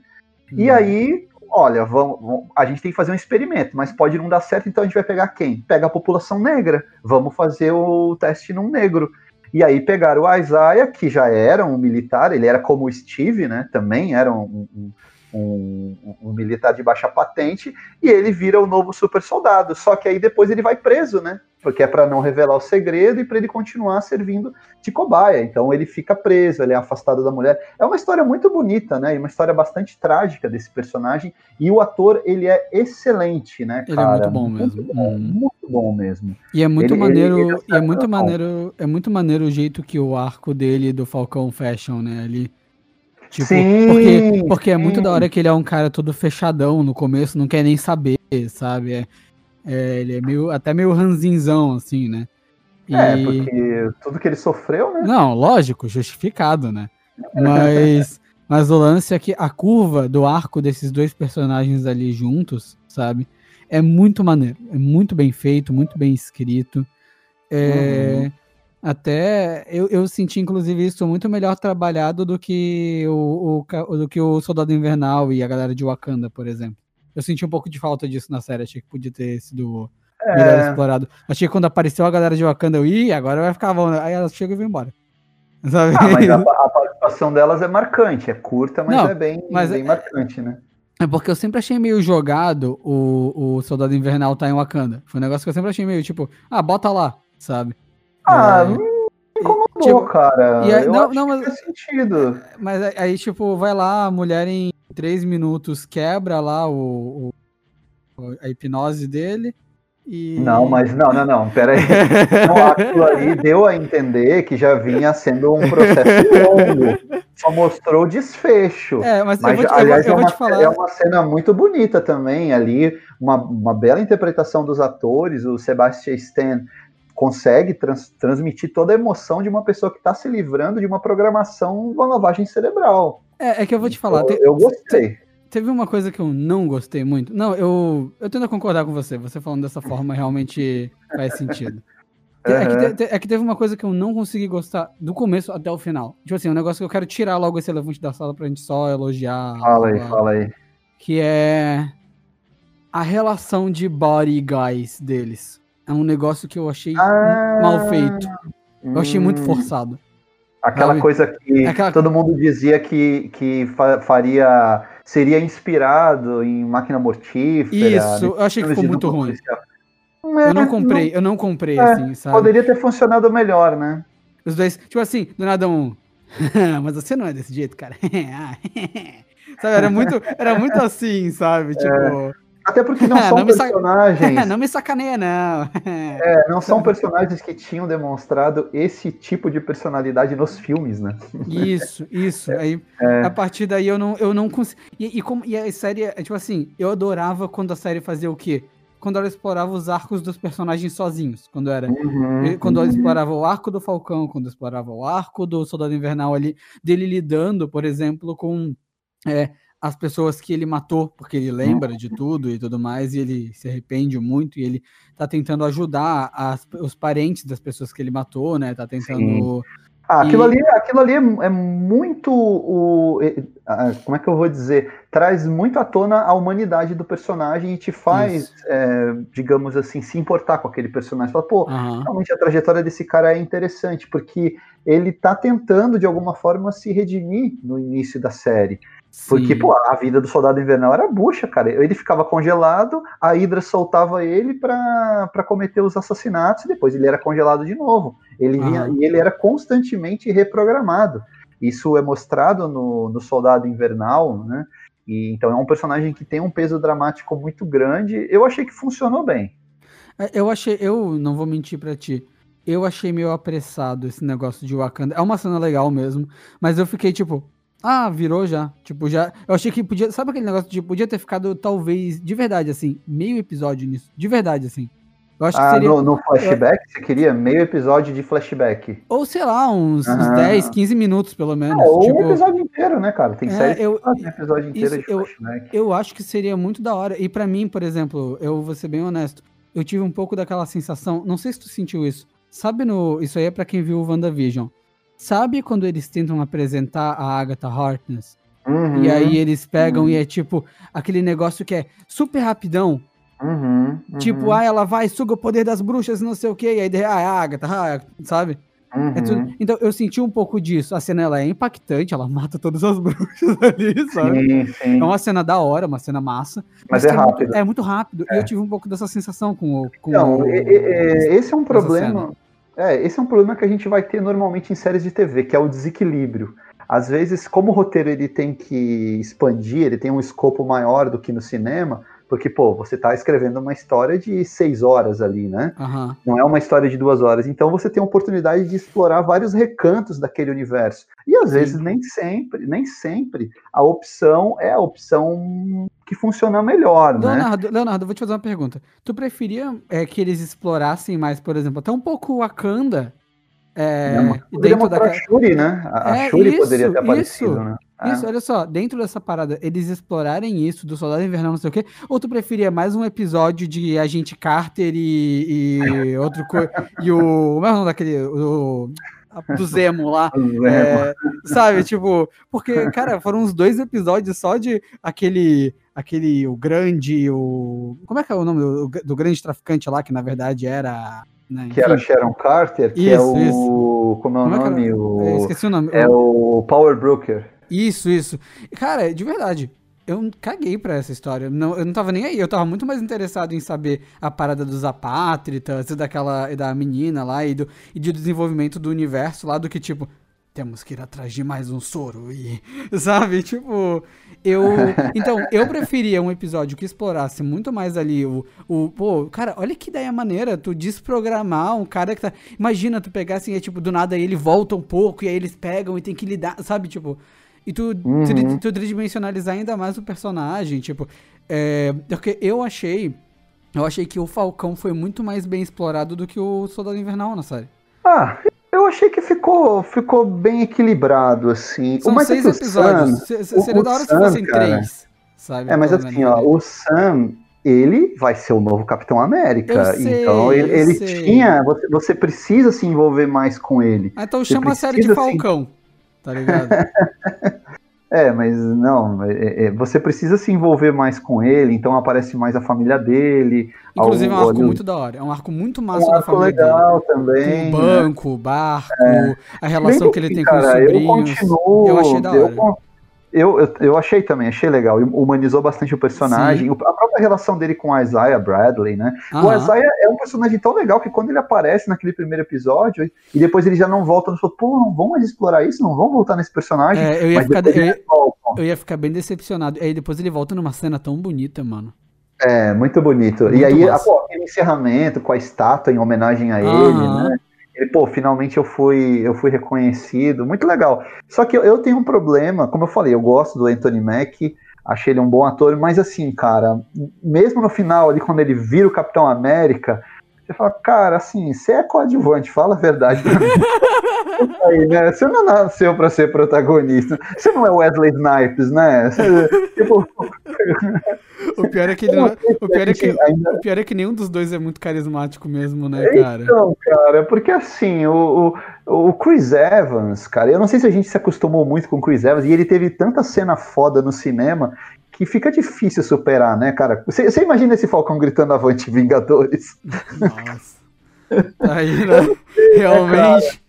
Speaker 2: E uhum. aí, olha, vamos, vamos, a gente tem que fazer um experimento, mas pode não dar certo, então a gente vai pegar quem? Pega a população negra. Vamos fazer o teste num negro. E aí pegaram o Isaiah, que já era um militar, ele era como o Steve, né? Também era um, um um, um, militar de baixa patente, e ele vira o novo super soldado. Só que aí depois ele vai preso, né? Porque é para não revelar o segredo e para ele continuar servindo de cobaia. Então ele fica preso, ele é afastado da mulher. É uma história muito bonita, né? E uma história bastante trágica desse personagem. E o ator, ele é excelente, né,
Speaker 1: cara? Ele é muito bom mesmo.
Speaker 2: Muito bom,
Speaker 1: hum.
Speaker 2: muito bom mesmo.
Speaker 1: E é muito ele, maneiro, ele, ele é, é muito maneiro, é muito maneiro o jeito que o arco dele do Falcão Fashion, né? Ele Tipo, sim, porque, porque é muito da hora que ele é um cara todo fechadão no começo, não quer nem saber, sabe? É, é, ele é meio, até meio ranzinzão, assim, né?
Speaker 2: E... É, porque tudo que ele sofreu, né?
Speaker 1: Não, lógico, justificado, né? Mas, mas o lance é que a curva do arco desses dois personagens ali juntos, sabe? É muito maneiro, é muito bem feito, muito bem escrito. É, uhum. Até eu, eu senti, inclusive, isso muito melhor trabalhado do que o, o, do que o Soldado Invernal e a galera de Wakanda, por exemplo. Eu senti um pouco de falta disso na série, achei que podia ter sido é. melhor explorado. Achei que quando apareceu a galera de Wakanda, eu ia, agora vai ficar bom. Aí elas chegam e vão embora.
Speaker 2: Sabe? Ah, mas a, a, participação delas é marcante, é curta, mas Não, é bem, mas bem é, marcante, né?
Speaker 1: É porque eu sempre achei meio jogado o, o Soldado Invernal tá em Wakanda. Foi um negócio que eu sempre achei meio tipo, ah, bota lá, sabe?
Speaker 2: Ah, é... incomodou, tipo, cara.
Speaker 1: Aí, não, não, mas, faz sentido. Mas aí, tipo, vai lá, a mulher em três minutos quebra lá o, o a hipnose dele. E...
Speaker 2: Não, mas não, não, não, peraí. então, aquilo ali deu a entender que já vinha sendo um processo longo. Só mostrou o desfecho.
Speaker 1: É, mas, mas te, aliás, eu, eu é, uma, falar...
Speaker 2: é uma cena muito bonita também ali, uma, uma bela interpretação dos atores, o Sebastian Stan consegue trans, transmitir toda a emoção de uma pessoa que está se livrando de uma programação de uma lavagem cerebral.
Speaker 1: É, é que eu vou te falar.
Speaker 2: Eu, eu gostei.
Speaker 1: Teve uma coisa que eu não gostei muito. Não, eu, eu tendo a concordar com você. Você falando dessa forma realmente faz sentido. É, que, é, que, teve uma coisa que eu não consegui gostar do começo até o final. Tipo assim, um negócio que eu quero tirar logo esse elefante da sala pra gente só elogiar.
Speaker 2: Fala aí, fala aí.
Speaker 1: Que é a relação de body guys deles é um negócio que eu achei ah, mal feito. Eu achei muito hum. forçado.
Speaker 2: Aquela sabe? coisa que Aquela... todo mundo dizia que, que faria. seria inspirado em máquina mortífera.
Speaker 1: Isso, eu achei que ficou muito ruim. É, eu não comprei, não, eu não comprei, é, assim, sabe?
Speaker 2: Poderia ter funcionado melhor, né?
Speaker 1: Os dois, tipo assim, do nada um. Mas você não é desse jeito, cara. sabe, era muito, era muito assim, sabe? É. Tipo. É.
Speaker 2: Até porque não são não personagens.
Speaker 1: Sac... não me sacaneia, não.
Speaker 2: é, não são personagens que tinham demonstrado esse tipo de personalidade nos filmes, né?
Speaker 1: Isso, isso. Aí, é. a partir daí eu não, eu não consigo. E, e, como, e a série, é, tipo assim, eu adorava quando a série fazia o quê? Quando ela explorava os arcos dos personagens sozinhos. Quando era. Uhum, quando uhum. ela explorava o arco do Falcão, quando explorava o arco do Soldado Invernal ali, dele lidando, por exemplo, com. É, as pessoas que ele matou, porque ele lembra de tudo e tudo mais, e ele se arrepende muito, e ele tá tentando ajudar as, os parentes das pessoas que ele matou, né? Tá tentando.
Speaker 2: Ah, aquilo, e... ali, aquilo ali é, é muito o. como é que eu vou dizer? Traz muito à tona a humanidade do personagem e te faz, é, digamos assim, se importar com aquele personagem. Fala, pô, uhum. realmente a trajetória desse cara é interessante, porque ele tá tentando, de alguma forma, se redimir no início da série. Porque, pô, a vida do soldado invernal era bucha, cara. Ele ficava congelado, a Hydra soltava ele para cometer os assassinatos e depois ele era congelado de novo. Ele vinha, e ele era constantemente reprogramado. Isso é mostrado no, no Soldado Invernal, né? E, então é um personagem que tem um peso dramático muito grande. Eu achei que funcionou bem.
Speaker 1: É, eu achei, eu não vou mentir para ti. Eu achei meio apressado esse negócio de Wakanda. É uma cena legal mesmo, mas eu fiquei tipo, ah, virou já. Tipo, já. Eu achei que podia. Sabe aquele negócio de podia ter ficado, talvez, de verdade, assim, meio episódio nisso. De verdade, assim.
Speaker 2: Eu acho ah, que seria. No, no flashback? Você queria meio episódio de flashback?
Speaker 1: Ou sei lá, uns, uns 10, 15 minutos, pelo menos.
Speaker 2: ou tipo... um episódio inteiro, né, cara? Tem é, série eu, um episódio inteiro isso, de
Speaker 1: flashback. Eu, eu acho que seria muito da hora. E para mim, por exemplo, eu vou ser bem honesto. Eu tive um pouco daquela sensação. Não sei se tu sentiu isso. Sabe no. Isso aí é pra quem viu o WandaVision. Sabe quando eles tentam apresentar a Agatha Harkness? Uhum, e aí eles pegam uhum. e é tipo aquele negócio que é super rapidão.
Speaker 2: Uhum,
Speaker 1: tipo, ah, ela vai, suga o poder das bruxas, não sei o que, e aí, ah, é a Agatha, ah, sabe? É tudo... Uhum. Então eu senti um pouco disso. A cena ela é impactante, ela mata todas as bruxas ali, sabe? Sim, sim. É uma cena da hora, uma cena massa.
Speaker 2: Mas, mas é, é rápido.
Speaker 1: Muito, é muito rápido. É. E eu tive um pouco dessa sensação com o. Com
Speaker 2: então, o, esse é um problema. É, esse é um problema que a gente vai ter normalmente em séries de TV, que é o desequilíbrio. Às vezes, como o roteiro ele tem que expandir, ele tem um escopo maior do que no cinema, porque, pô, você está escrevendo uma história de seis horas ali, né?
Speaker 1: Uhum.
Speaker 2: Não é uma história de duas horas. Então você tem a oportunidade de explorar vários recantos daquele universo. E às Sim. vezes nem sempre, nem sempre a opção é a opção que funciona melhor,
Speaker 1: né? Leonardo, né? Leonardo, vou te fazer uma pergunta. Tu preferia é, que eles explorassem mais, por exemplo, até um pouco Wakanda?
Speaker 2: É, é dentro da Shuri, né? A, é, Shuri isso, poderia ter aparecido,
Speaker 1: isso.
Speaker 2: né?
Speaker 1: Isso, é. olha só, dentro dessa parada, eles explorarem isso do Soldado Invernal, não sei o quê, ou tu preferia mais um episódio de Agente Carter e, e outro coisa, e o, como é o nome daquele, o, do Zemo lá, é, sabe, tipo, porque, cara, foram uns dois episódios só de aquele, aquele, o grande, o, como é que é o nome do, do grande traficante lá, que na verdade era...
Speaker 2: Né, que era Sharon Carter, que é isso, é o, isso. como é o como nome? É o, esqueci o nome. É o Power Broker.
Speaker 1: Isso, isso. Cara, de verdade, eu caguei pra essa história. Não, eu não tava nem aí. Eu tava muito mais interessado em saber a parada dos apátridas e daquela da menina lá e do, e do desenvolvimento do universo lá do que, tipo, temos que ir atrás de mais um soro e. Sabe? Tipo. Eu. Então, eu preferia um episódio que explorasse muito mais ali o. o pô, cara, olha que ideia maneira. Tu desprogramar um cara que tá. Imagina tu pegar assim, é tipo, do nada ele volta um pouco e aí eles pegam e tem que lidar. Sabe? Tipo. E tu, uhum. tu, tu tridimensionalizar ainda mais o personagem, tipo, é, porque eu achei, eu achei que o Falcão foi muito mais bem explorado do que o Soldado Invernal na série.
Speaker 2: Ah, eu achei que ficou, ficou bem equilibrado, assim.
Speaker 1: São seis é episódios. Sam, seria da hora Sam, se fossem cara, três, sabe?
Speaker 2: É, mas assim, ó, o Sam, ele vai ser o novo Capitão América. Sei, então ele, ele tinha. Você, você, precisa se envolver mais com ele.
Speaker 1: Ah, então chama a série de Falcão tá ligado?
Speaker 2: é, mas não, é, é, você precisa se envolver mais com ele, então aparece mais a família dele.
Speaker 1: Inclusive é um arco muito da hora, é um arco muito massa um da família
Speaker 2: legal dele. também.
Speaker 1: O banco, o barco, é. a relação que ele tem cara, com os sobrinhos. Eu, continuo, eu achei da hora. Eu,
Speaker 2: eu, eu, eu, achei também, achei legal. Humanizou bastante o personagem. Sim. A própria relação dele com o Isaiah Bradley, né? Aham. O Isaiah é um personagem tão legal que quando ele aparece naquele primeiro episódio e depois ele já não volta, não falou, pô, não vão mais explorar isso, não vão voltar nesse personagem.
Speaker 1: É, eu, ia ficar, eu, ia, eu ia ficar bem decepcionado. Aí depois ele volta numa cena tão bonita, mano.
Speaker 2: É, muito bonito. Muito e aí, a, pô, aquele encerramento com a estátua em homenagem a ele, né? Ele, pô, finalmente eu fui, eu fui reconhecido, muito legal. Só que eu, eu tenho um problema, como eu falei, eu gosto do Anthony Mack, achei ele um bom ator, mas assim, cara, mesmo no final ali, quando ele vira o Capitão América, Você fala, cara, assim, você é coadjuvante, fala a verdade pra mim. Aí, né? Você não nasceu pra ser protagonista. Você não é Wesley Snipes, né? Você, tipo...
Speaker 1: o, pior é que não, o, pior é que, ainda... o pior é que nenhum dos dois é muito carismático mesmo, né, cara?
Speaker 2: Então, cara, porque assim, o, o, o Chris Evans, cara, eu não sei se a gente se acostumou muito com o Chris Evans, e ele teve tanta cena foda no cinema que fica difícil superar, né, cara? Você, você imagina esse Falcão gritando avante Vingadores? Nossa.
Speaker 1: Aí, né? Realmente.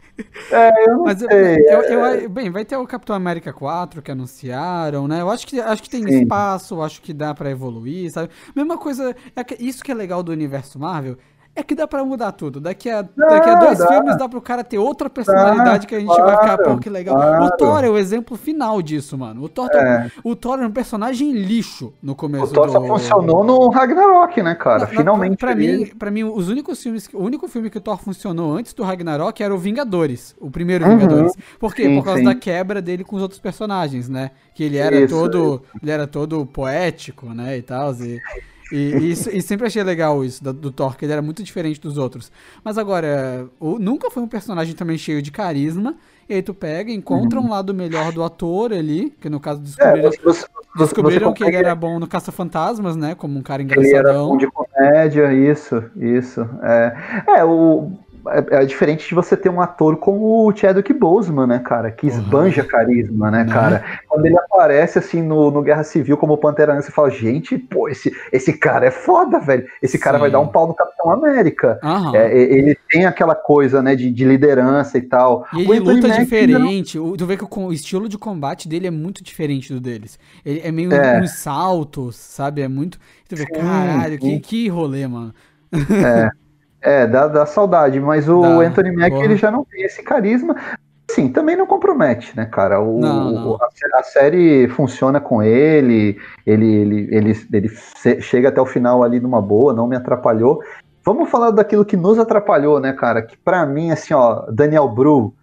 Speaker 1: É, eu não Mas, sei. Eu, eu, eu, bem, vai ter o Capitão América 4 que anunciaram, né? Eu acho que, acho que tem Sim. espaço, acho que dá para evoluir, sabe? Mesma coisa, é que, isso que é legal do universo Marvel é que dá pra mudar tudo. Daqui a, daqui a dois dá. filmes dá pro cara ter outra personalidade dá, que a gente claro, vai ficar, pô, que legal. Claro. O Thor é o exemplo final disso, mano. O Thor, tá é. o Thor é um personagem lixo no começo
Speaker 2: o Thor do... só funcionou no Ragnarok, né, cara? Na, Finalmente.
Speaker 1: Pra, pra mim, pra mim, os únicos filmes. O único filme que o Thor funcionou antes do Ragnarok era o Vingadores. O primeiro uhum. Vingadores. Por quê? Sim, Por causa sim. da quebra dele com os outros personagens, né? Que ele era isso, todo. Isso. Ele era todo poético, né? E tal. E, e, e, e, sempre achei legal isso do, do, Thor, que ele era muito diferente dos outros. Mas agora, o, nunca foi um personagem também cheio de carisma. E aí tu pega, encontra uhum. um lado melhor do ator ali, que no caso descobriram, é, você, descobriram você que ele era bom no Caça-Fantasmas, né? Como um cara engraçadão. Ele era bom
Speaker 2: de comédia, isso, isso. É, é o é, é, diferente de você ter um ator como o Chadwick Boseman, né, cara? Que esbanja uhum. carisma, né, né, cara? Quando ele aparece, assim, no, no Guerra Civil como Pantera Negra, você fala, gente, pô, esse, esse cara é foda, velho. Esse cara Sim. vai dar um pau no Capitão América. Uhum. É, ele tem aquela coisa, né, de, de liderança e tal.
Speaker 1: E ele luta Mac, diferente. Não... Tu vê que o, o, estilo de combate dele é muito diferente do deles. Ele é meio é. uns saltos, sabe? É muito... Tu vê, caralho, que, que rolê, mano.
Speaker 2: É. É, dá, dá saudade, mas o dá, Anthony Mack ele já não tem esse carisma. Sim, também não compromete, né, cara? O, não, não. A, a, série funciona com ele, ele, ele, ele, ele chega até o final ali numa boa, não me atrapalhou. Vamos falar daquilo que nos atrapalhou, né, cara? Que para mim, assim, ó, Daniel Bru,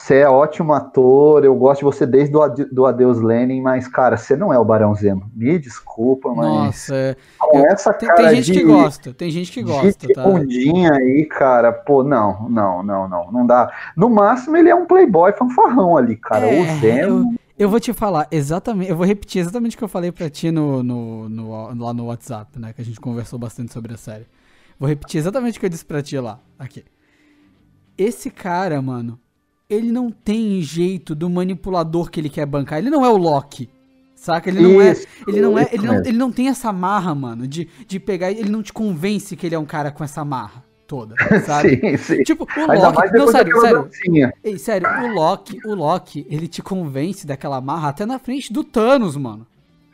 Speaker 2: você é ótimo ator, eu gosto de você desde do, do Adeus Lenin, mas, cara, você não é o Barão Zemo. Me desculpa, mas.
Speaker 1: Nossa, é. com essa tem, cara tem gente de, que gosta, tem gente que gosta, de
Speaker 2: tá? aí, cara, pô, não, não, não, não, não dá. No máximo, ele é um playboy fanfarrão ali, cara. É, o Zemo.
Speaker 1: Eu, eu vou te falar exatamente, eu vou repetir exatamente o que eu falei pra ti no, no, no, lá no WhatsApp, né? Que a gente conversou bastante sobre a série. Vou repetir exatamente o que eu disse pra ti lá. Aqui. Esse cara, mano, ele não tem jeito do manipulador que ele quer bancar. Ele não é o Loki. Saca? Ele não isso, é. Ele não é. Ele não, ele não tem essa marra, mano, de, de pegar. Ele não te convence que ele é um cara com essa marra toda, sabe? sim, sim. Tipo, o Loki. Não, sério, sério. Ei, sério, o Loki, o Loki, ele te convence daquela marra até na frente do Thanos, mano.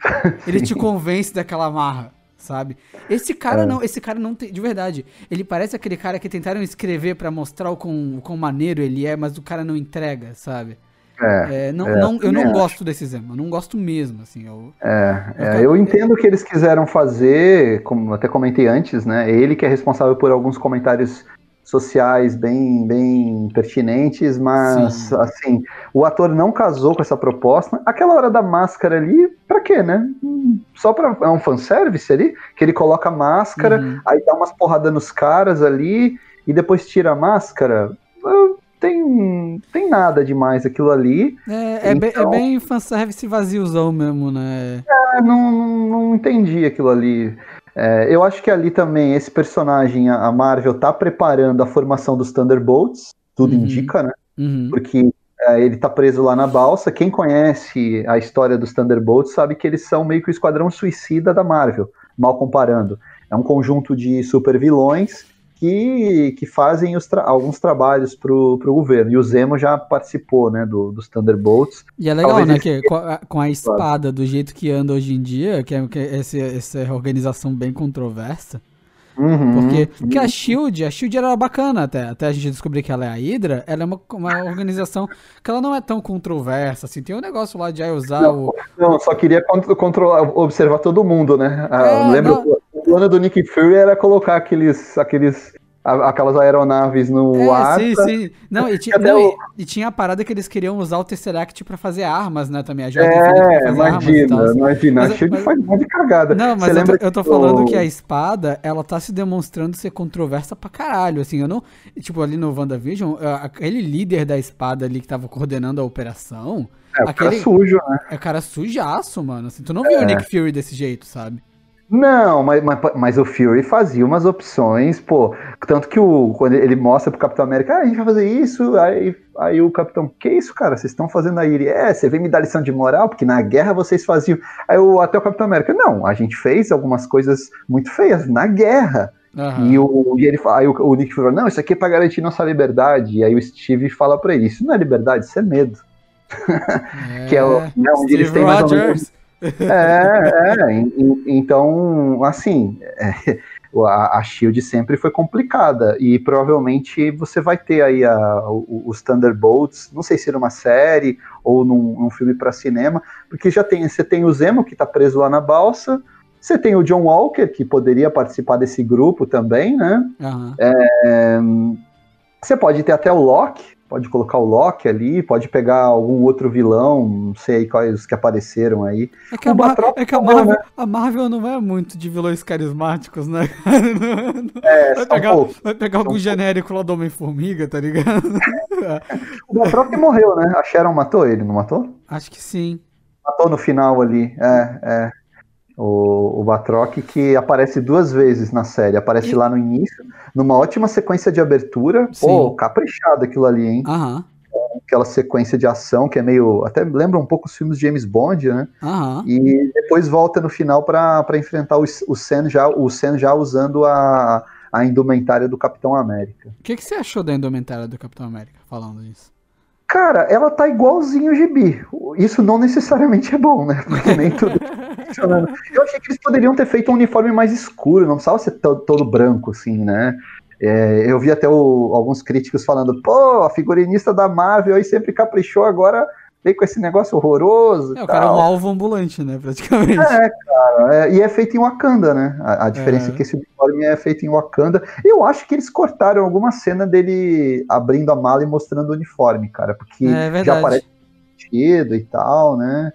Speaker 1: Ele te convence daquela marra sabe? Esse cara é. não, esse cara não tem, de verdade, ele parece aquele cara que tentaram escrever para mostrar o quão, o quão maneiro ele é, mas o cara não entrega, sabe? É, é, não, é, não, eu não gosto desse Zema, não gosto mesmo, assim. Eu,
Speaker 2: é, eu, é, eu entendo o que eles quiseram fazer, como até comentei antes, né? Ele que é responsável por alguns comentários sociais bem, bem pertinentes, mas Sim. assim, o ator não casou com essa proposta. Aquela hora da máscara ali, pra quê, né? Só pra. É um fanservice ali? Que ele coloca a máscara, uhum. aí dá umas porradas nos caras ali, e depois tira a máscara. Tem, tem nada demais aquilo ali.
Speaker 1: É, é, então, bem, é bem fanservice vaziozão mesmo, né?
Speaker 2: É, não, não entendi aquilo ali. É, eu acho que ali também esse personagem, a Marvel tá preparando a formação dos Thunderbolts, tudo uhum. indica, né? Uhum. Porque é, ele tá preso lá na balsa. Quem conhece a história dos Thunderbolts sabe que eles são meio que o esquadrão suicida da Marvel, mal comparando. É um conjunto de super vilões que, que fazem tra alguns trabalhos para o governo. E o Zemo já participou né, do, dos Thunderbolts.
Speaker 1: E é legal, Talvez né? Que, com, a, com, a, espada do jeito que anda hoje em dia, que é, que é essa, essa organização bem controversa. Uhum, porque, porque a Shield, a Shield era bacana até, até a gente descobrir que ela é a Hydra, ela é uma, uma organização que ela não é tão controversa, assim, tem um negócio lá de usar
Speaker 2: não,
Speaker 1: o...
Speaker 2: Não, só queria controlar, observar todo mundo, né? Ah, é, lembro, não... o plano do Nick Fury era colocar aqueles, aqueles aquelas aeronaves no é, ar.
Speaker 1: Sim, sim. Não, e, tinha, não, o... e, e, tinha a parada que eles queriam usar o Tesseract pra fazer armas, né? Também. A
Speaker 2: é, imagina, imagina. Mas, a Shield mas... faz um de cagada.
Speaker 1: Não, mas eu tô, eu tô, falando que a espada, ela tá se demonstrando ser controversa pra caralho. Assim, eu não. Tipo, ali no WandaVision, aquele líder da espada ali que tava coordenando a operação.
Speaker 2: É, o aquele, cara sujo, né?
Speaker 1: É cara sujaço, mano. Assim, tu não viu é. o Nick Fury desse jeito, sabe?
Speaker 2: Não, mas, mas, mas, o Fury fazia umas opções, pô. Tanto que o, quando ele mostra pro Capitão América, ah, a gente vai fazer isso, aí, aí o Capitão, que isso, cara? Vocês estão fazendo aí? Ele, é, você vem me dar lição de moral, porque na guerra vocês faziam. Aí o, até o Capitão América, não, a gente fez algumas coisas muito feias na guerra. Uhum. E, o, e ele aí o, o Nick Fury não, isso aqui é pra garantir nossa liberdade. E aí o Steve fala pra ele, isso não é liberdade, isso é medo. É, que é o, né, onde Steve eles têm mais ou menos é, é, então, assim, é, a, a Shield sempre foi complicada e provavelmente você vai ter aí a, os Thunderbolts, não sei se numa série ou num, num filme para cinema, porque já tem, você tem o Zemo que tá preso lá na balsa, você tem o John Walker que poderia participar desse grupo também, né? Uhum. É, você pode ter até o Loki, pode colocar o Loki ali, pode pegar algum outro vilão, não sei quais que apareceram aí.
Speaker 1: É que, a, Mar é que a, Marvel, né? a, Marvel, não é muito de vilões carismáticos, né? É, vai, pegar, vai pegar algum um genérico lá do Homem-Formiga, tá ligado?
Speaker 2: o Batroc morreu, né? A Sharon matou ele, não matou?
Speaker 1: Acho que sim.
Speaker 2: Matou no final ali, é, é o, o Batroc, que aparece duas vezes na série. Aparece e... lá no início, numa ótima sequência de abertura. Sim. Pô, caprichado aquilo ali, hein?
Speaker 1: Aham.
Speaker 2: Aquela sequência de ação que é meio. Até lembra um pouco os filmes de James Bond, né?
Speaker 1: Aham.
Speaker 2: E depois volta no final para enfrentar o, o Sen já, o Sen já usando a, a indumentária do Capitão América.
Speaker 1: O que, que você achou da indumentária do Capitão América, falando isso?
Speaker 2: Cara, ela tá igualzinho o gibi. Isso não necessariamente é bom, né? Porque nem tudo funcionando. Eu achei que eles poderiam ter feito um uniforme mais escuro, não precisava ser todo branco, assim, né? É, eu vi até o, alguns críticos falando, pô, a figurinista da Marvel aí sempre caprichou, agora veio com esse negócio horroroso.
Speaker 1: É, o cara é um alvo ambulante, né, praticamente.
Speaker 2: É, cara, é, e é feito em Wakanda, né? A, a diferença é. é. que esse uniforme é feito em Wakanda. Eu acho que eles cortaram alguma cena dele abrindo a mala e mostrando o uniforme, cara, porque
Speaker 1: é
Speaker 2: já parece sentido e tal, né?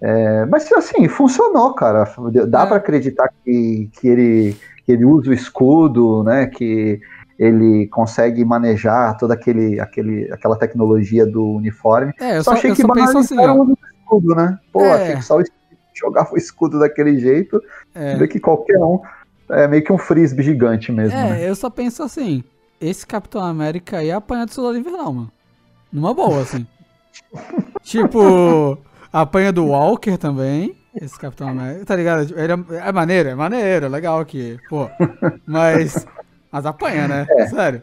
Speaker 2: É, mas assim, funcionou, cara. Dá é. para acreditar que, que, ele, que ele usa o escudo, né? Que ele consegue manejar toda aquele, aquele, aquela tecnologia do uniforme.
Speaker 1: É, eu só, só achei eu que banalizaram assim, o
Speaker 2: escudo, né? Pô, é. achei que só jogava o escudo daquele jeito, é. vê que qualquer um é meio que um frisbee gigante mesmo. É,
Speaker 1: né? eu só penso assim, esse Capitão América aí é apanha do Soldado Invernal, mano. Numa boa, assim. tipo, apanha do Walker também. Esse Capitão América, tá ligado? Ele é, é maneiro, é maneiro, é legal aqui, pô. Mas mas apanha, né? É. Sério.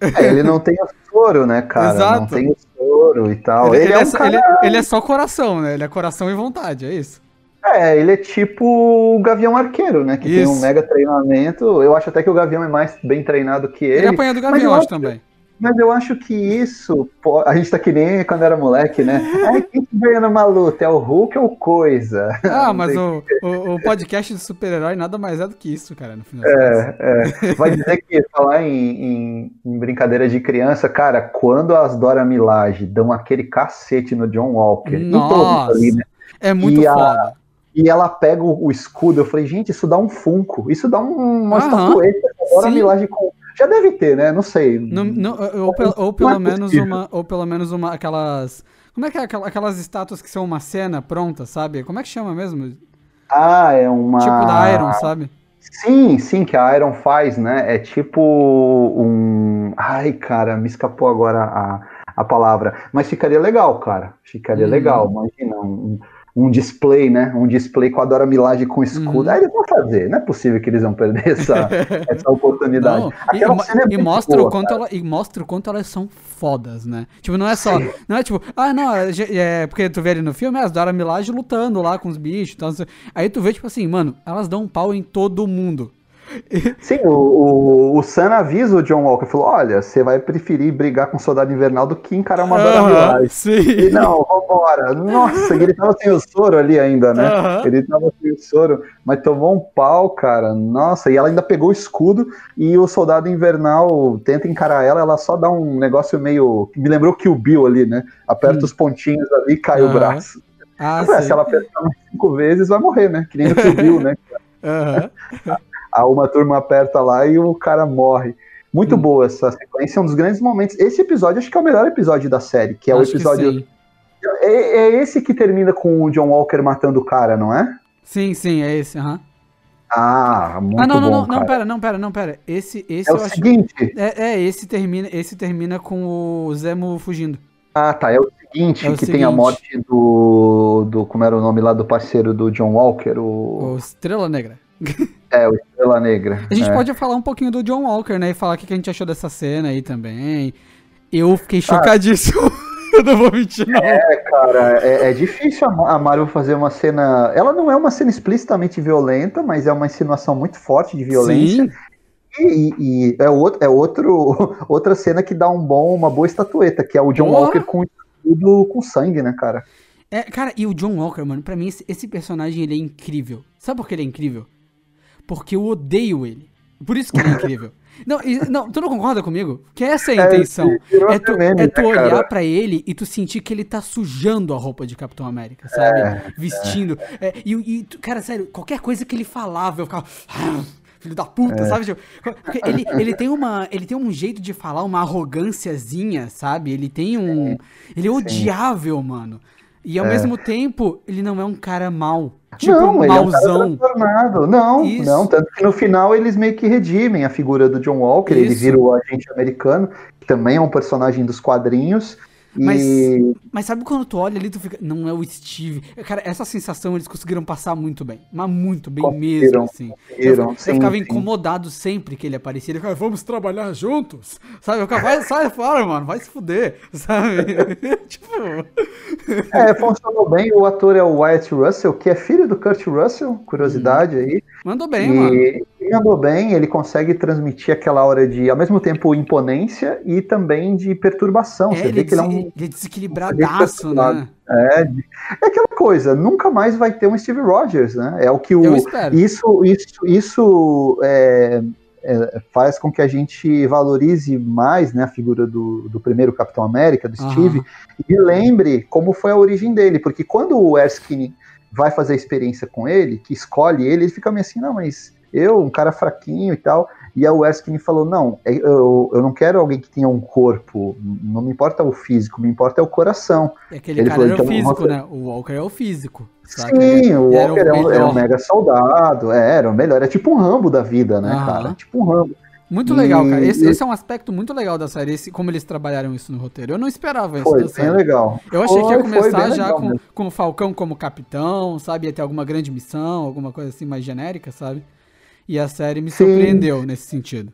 Speaker 2: É, ele não tem o soro, né, cara? Exato. Não tem o soro e tal.
Speaker 1: Ele, ele, ele é, um cara... ele, ele, é só coração, né? Ele é coração e vontade, é isso.
Speaker 2: É, ele é tipo o Gavião Arqueiro, né? Que isso. tem um mega treinamento. Eu acho até que o Gavião é mais bem treinado que ele. Ele
Speaker 1: apanha do Gavião, acho também.
Speaker 2: Mas eu acho que isso, a gente tá que nem quando era moleque, né? Ai, quem que ganha numa luta? É o Hulk ou coisa?
Speaker 1: Ah, mas o, o, o, podcast de super-herói nada mais é do que isso, cara, no final.
Speaker 2: É, é. Vai dizer que falar em, em, em, brincadeira de criança, cara, quando as Dora Milaje dão aquele cacete no John Walker,
Speaker 1: Nossa, ali, né? é muito e foda. A,
Speaker 2: e ela pega o, escudo, eu falei, gente, isso dá um funko, isso dá um, uma Aham, estatueta, Dora Milaje com já deve ter, né? Não sei.
Speaker 1: No, no, ou, ou, ou, pelo é menos uma. Ou pelo menos uma. Aquelas. Como é que é aquelas estátuas que são uma cena pronta, sabe? Como é que chama mesmo?
Speaker 2: Ah, é uma.
Speaker 1: Tipo da Iron, sabe?
Speaker 2: Sim, sim, que a Iron faz, né? É tipo um. Ai, cara, me escapou agora a, a palavra. Mas ficaria legal, cara. Ficaria hum. legal. Imagina um, um display, né? Um display com a Dora Milaje com escudo. Uhum. Aí eles vão fazer, não é possível que eles vão perder essa, essa oportunidade. Não,
Speaker 1: e, e, é mostra boa, o quanto ela, e mostra o quanto elas são fodas, né? Tipo, não é só. Sim. Não é tipo, ah, não, é, é, porque tu vê ali no filme as Dora Milaje lutando lá com os bichos. Então, aí tu vê, tipo assim, mano, elas dão um pau em todo mundo.
Speaker 2: Sim, o, o, o Sam avisa o John Walker, falou, olha, você vai preferir brigar com o Soldado Invernal do que encarar uma Dora uh Sim. E não, vambora. Nossa, ele tava sem o soro ali ainda, né? Uh -huh. Ele tava sem o soro, mas tomou um pau, cara. Nossa, e ela ainda pegou o escudo e o Soldado Invernal tenta encarar ela, ela só dá um negócio meio... Me lembrou que o Bill ali, né? Aperta hum. os pontinhos ali e cai uh -huh. o braço. Ah, se ela apertar cinco vezes, vai morrer, né? Que nem o Kill Bill, né? Uhum. a uma turma aperta lá e o cara morre. Muito hum. boa essa sequência, é um dos grandes momentos. Esse episódio acho que é o melhor episódio da série, que é acho o episódio. É, é, esse que termina com o John Walker matando o cara, não é?
Speaker 1: Sim, sim, é esse, aham. Uhum.
Speaker 2: Ah, muito ah, não,
Speaker 1: não,
Speaker 2: bom,
Speaker 1: não, não, pera, não, pera, não, pera. Esse, esse
Speaker 2: é o seguinte.
Speaker 1: É, é, esse termina, esse termina com o Zemo fugindo.
Speaker 2: Ah, tá. É o seguinte, é o que seguinte. tem a morte do, do. Como era o nome lá do parceiro do John Walker? O,
Speaker 1: o Estrela Negra.
Speaker 2: É, o Estrela Negra.
Speaker 1: A gente
Speaker 2: é.
Speaker 1: pode falar um pouquinho do John Walker, né? E falar o que a gente achou dessa cena aí também. Eu fiquei ah. chocadíssimo. Ah. Eu não vou mentir, não.
Speaker 2: É, cara, é, é, difícil a Marvel fazer uma cena. Ela não é uma cena explicitamente violenta, mas é uma insinuação muito forte de violência. Sim. E, e, é, outro, é outro, outra cena que dá um bom, uma boa estatueta, que é o John Walker com tudo com sangue, né, cara?
Speaker 1: É, cara, e o John Walker, mano, pra mim esse, esse, personagem ele é incrível. Sabe por que ele é incrível? Porque eu odeio ele. Por isso que ele é incrível. Não, não, tu não concorda comigo? Que essa é a é, intenção. É, é tu, meme, é tu né, olhar para ele e tu sentir que ele tá sujando a roupa de Capitão América, sabe? É, Vestindo. É. e, e, cara, sério, qualquer coisa que ele falava, eu ficava. Ah, filho da puta, é. sabe? Tipo, ele, ele, tem uma, ele tem um jeito de falar, uma arrogânciazinha, sabe? Ele tem um. Ele é odiável, mano. E ao é. mesmo tempo, ele não é um cara mau. Tipo, não, um mauzão. Ele
Speaker 2: é um não, Isso. não. Tanto que no final eles meio que redimem a figura do John Walker. Isso. Ele vira o agente americano, que também é um personagem dos quadrinhos.
Speaker 1: Mas, mas sabe quando tu olha ali, tu fica. Não é o Steve. Cara, essa sensação eles conseguiram passar muito bem. Mas muito bem mesmo, assim. Eu, eu sim, ficava sim. incomodado sempre que ele aparecia. Ele ficava, vamos trabalhar juntos. Sabe? Eu ficava, vai, sai fora, mano, vai se fuder. Sabe? tipo.
Speaker 2: É, funcionou bem. O ator é o Wyatt Russell, que é filho do Kurt Russell, curiosidade hum. aí.
Speaker 1: Mandou bem, e... mano
Speaker 2: ele andou bem, ele consegue transmitir aquela hora de, ao mesmo tempo, imponência e também de perturbação.
Speaker 1: É, Você vê que ele é um. Ele é desequilibradaço, né?
Speaker 2: É, é aquela coisa, nunca mais vai ter um Steve Rogers, né? É o que o. Isso, isso, isso é, é, faz com que a gente valorize mais né, a figura do, do primeiro Capitão América, do Steve, uhum. e lembre como foi a origem dele, porque quando o Erskine vai fazer a experiência com ele, que escolhe ele, ele fica meio assim, não, mas eu, um cara fraquinho e tal. E a Wesker me falou: não, é, eu, eu não quero alguém que tenha um corpo, não me importa o físico, me importa é o coração.
Speaker 1: E aquele ele cara falou, era o físico, uma... né? O Walker é o físico.
Speaker 2: Sabe? Sim, o Walker era, um, era um mega soldado, é, era o melhor, é tipo um Rambo da vida, né, Aham. cara? Tipo um Rambo.
Speaker 1: Muito legal, cara. Esse, esse, é um aspecto muito legal da série, esse, como eles trabalharam isso no roteiro. Eu não esperava isso.
Speaker 2: Foi bem série. legal.
Speaker 1: Eu achei foi, que ia começar já com, com o Falcão como capitão, sabe? Ia ter alguma grande missão, alguma coisa assim mais genérica, sabe? E a série me Sim. surpreendeu nesse sentido.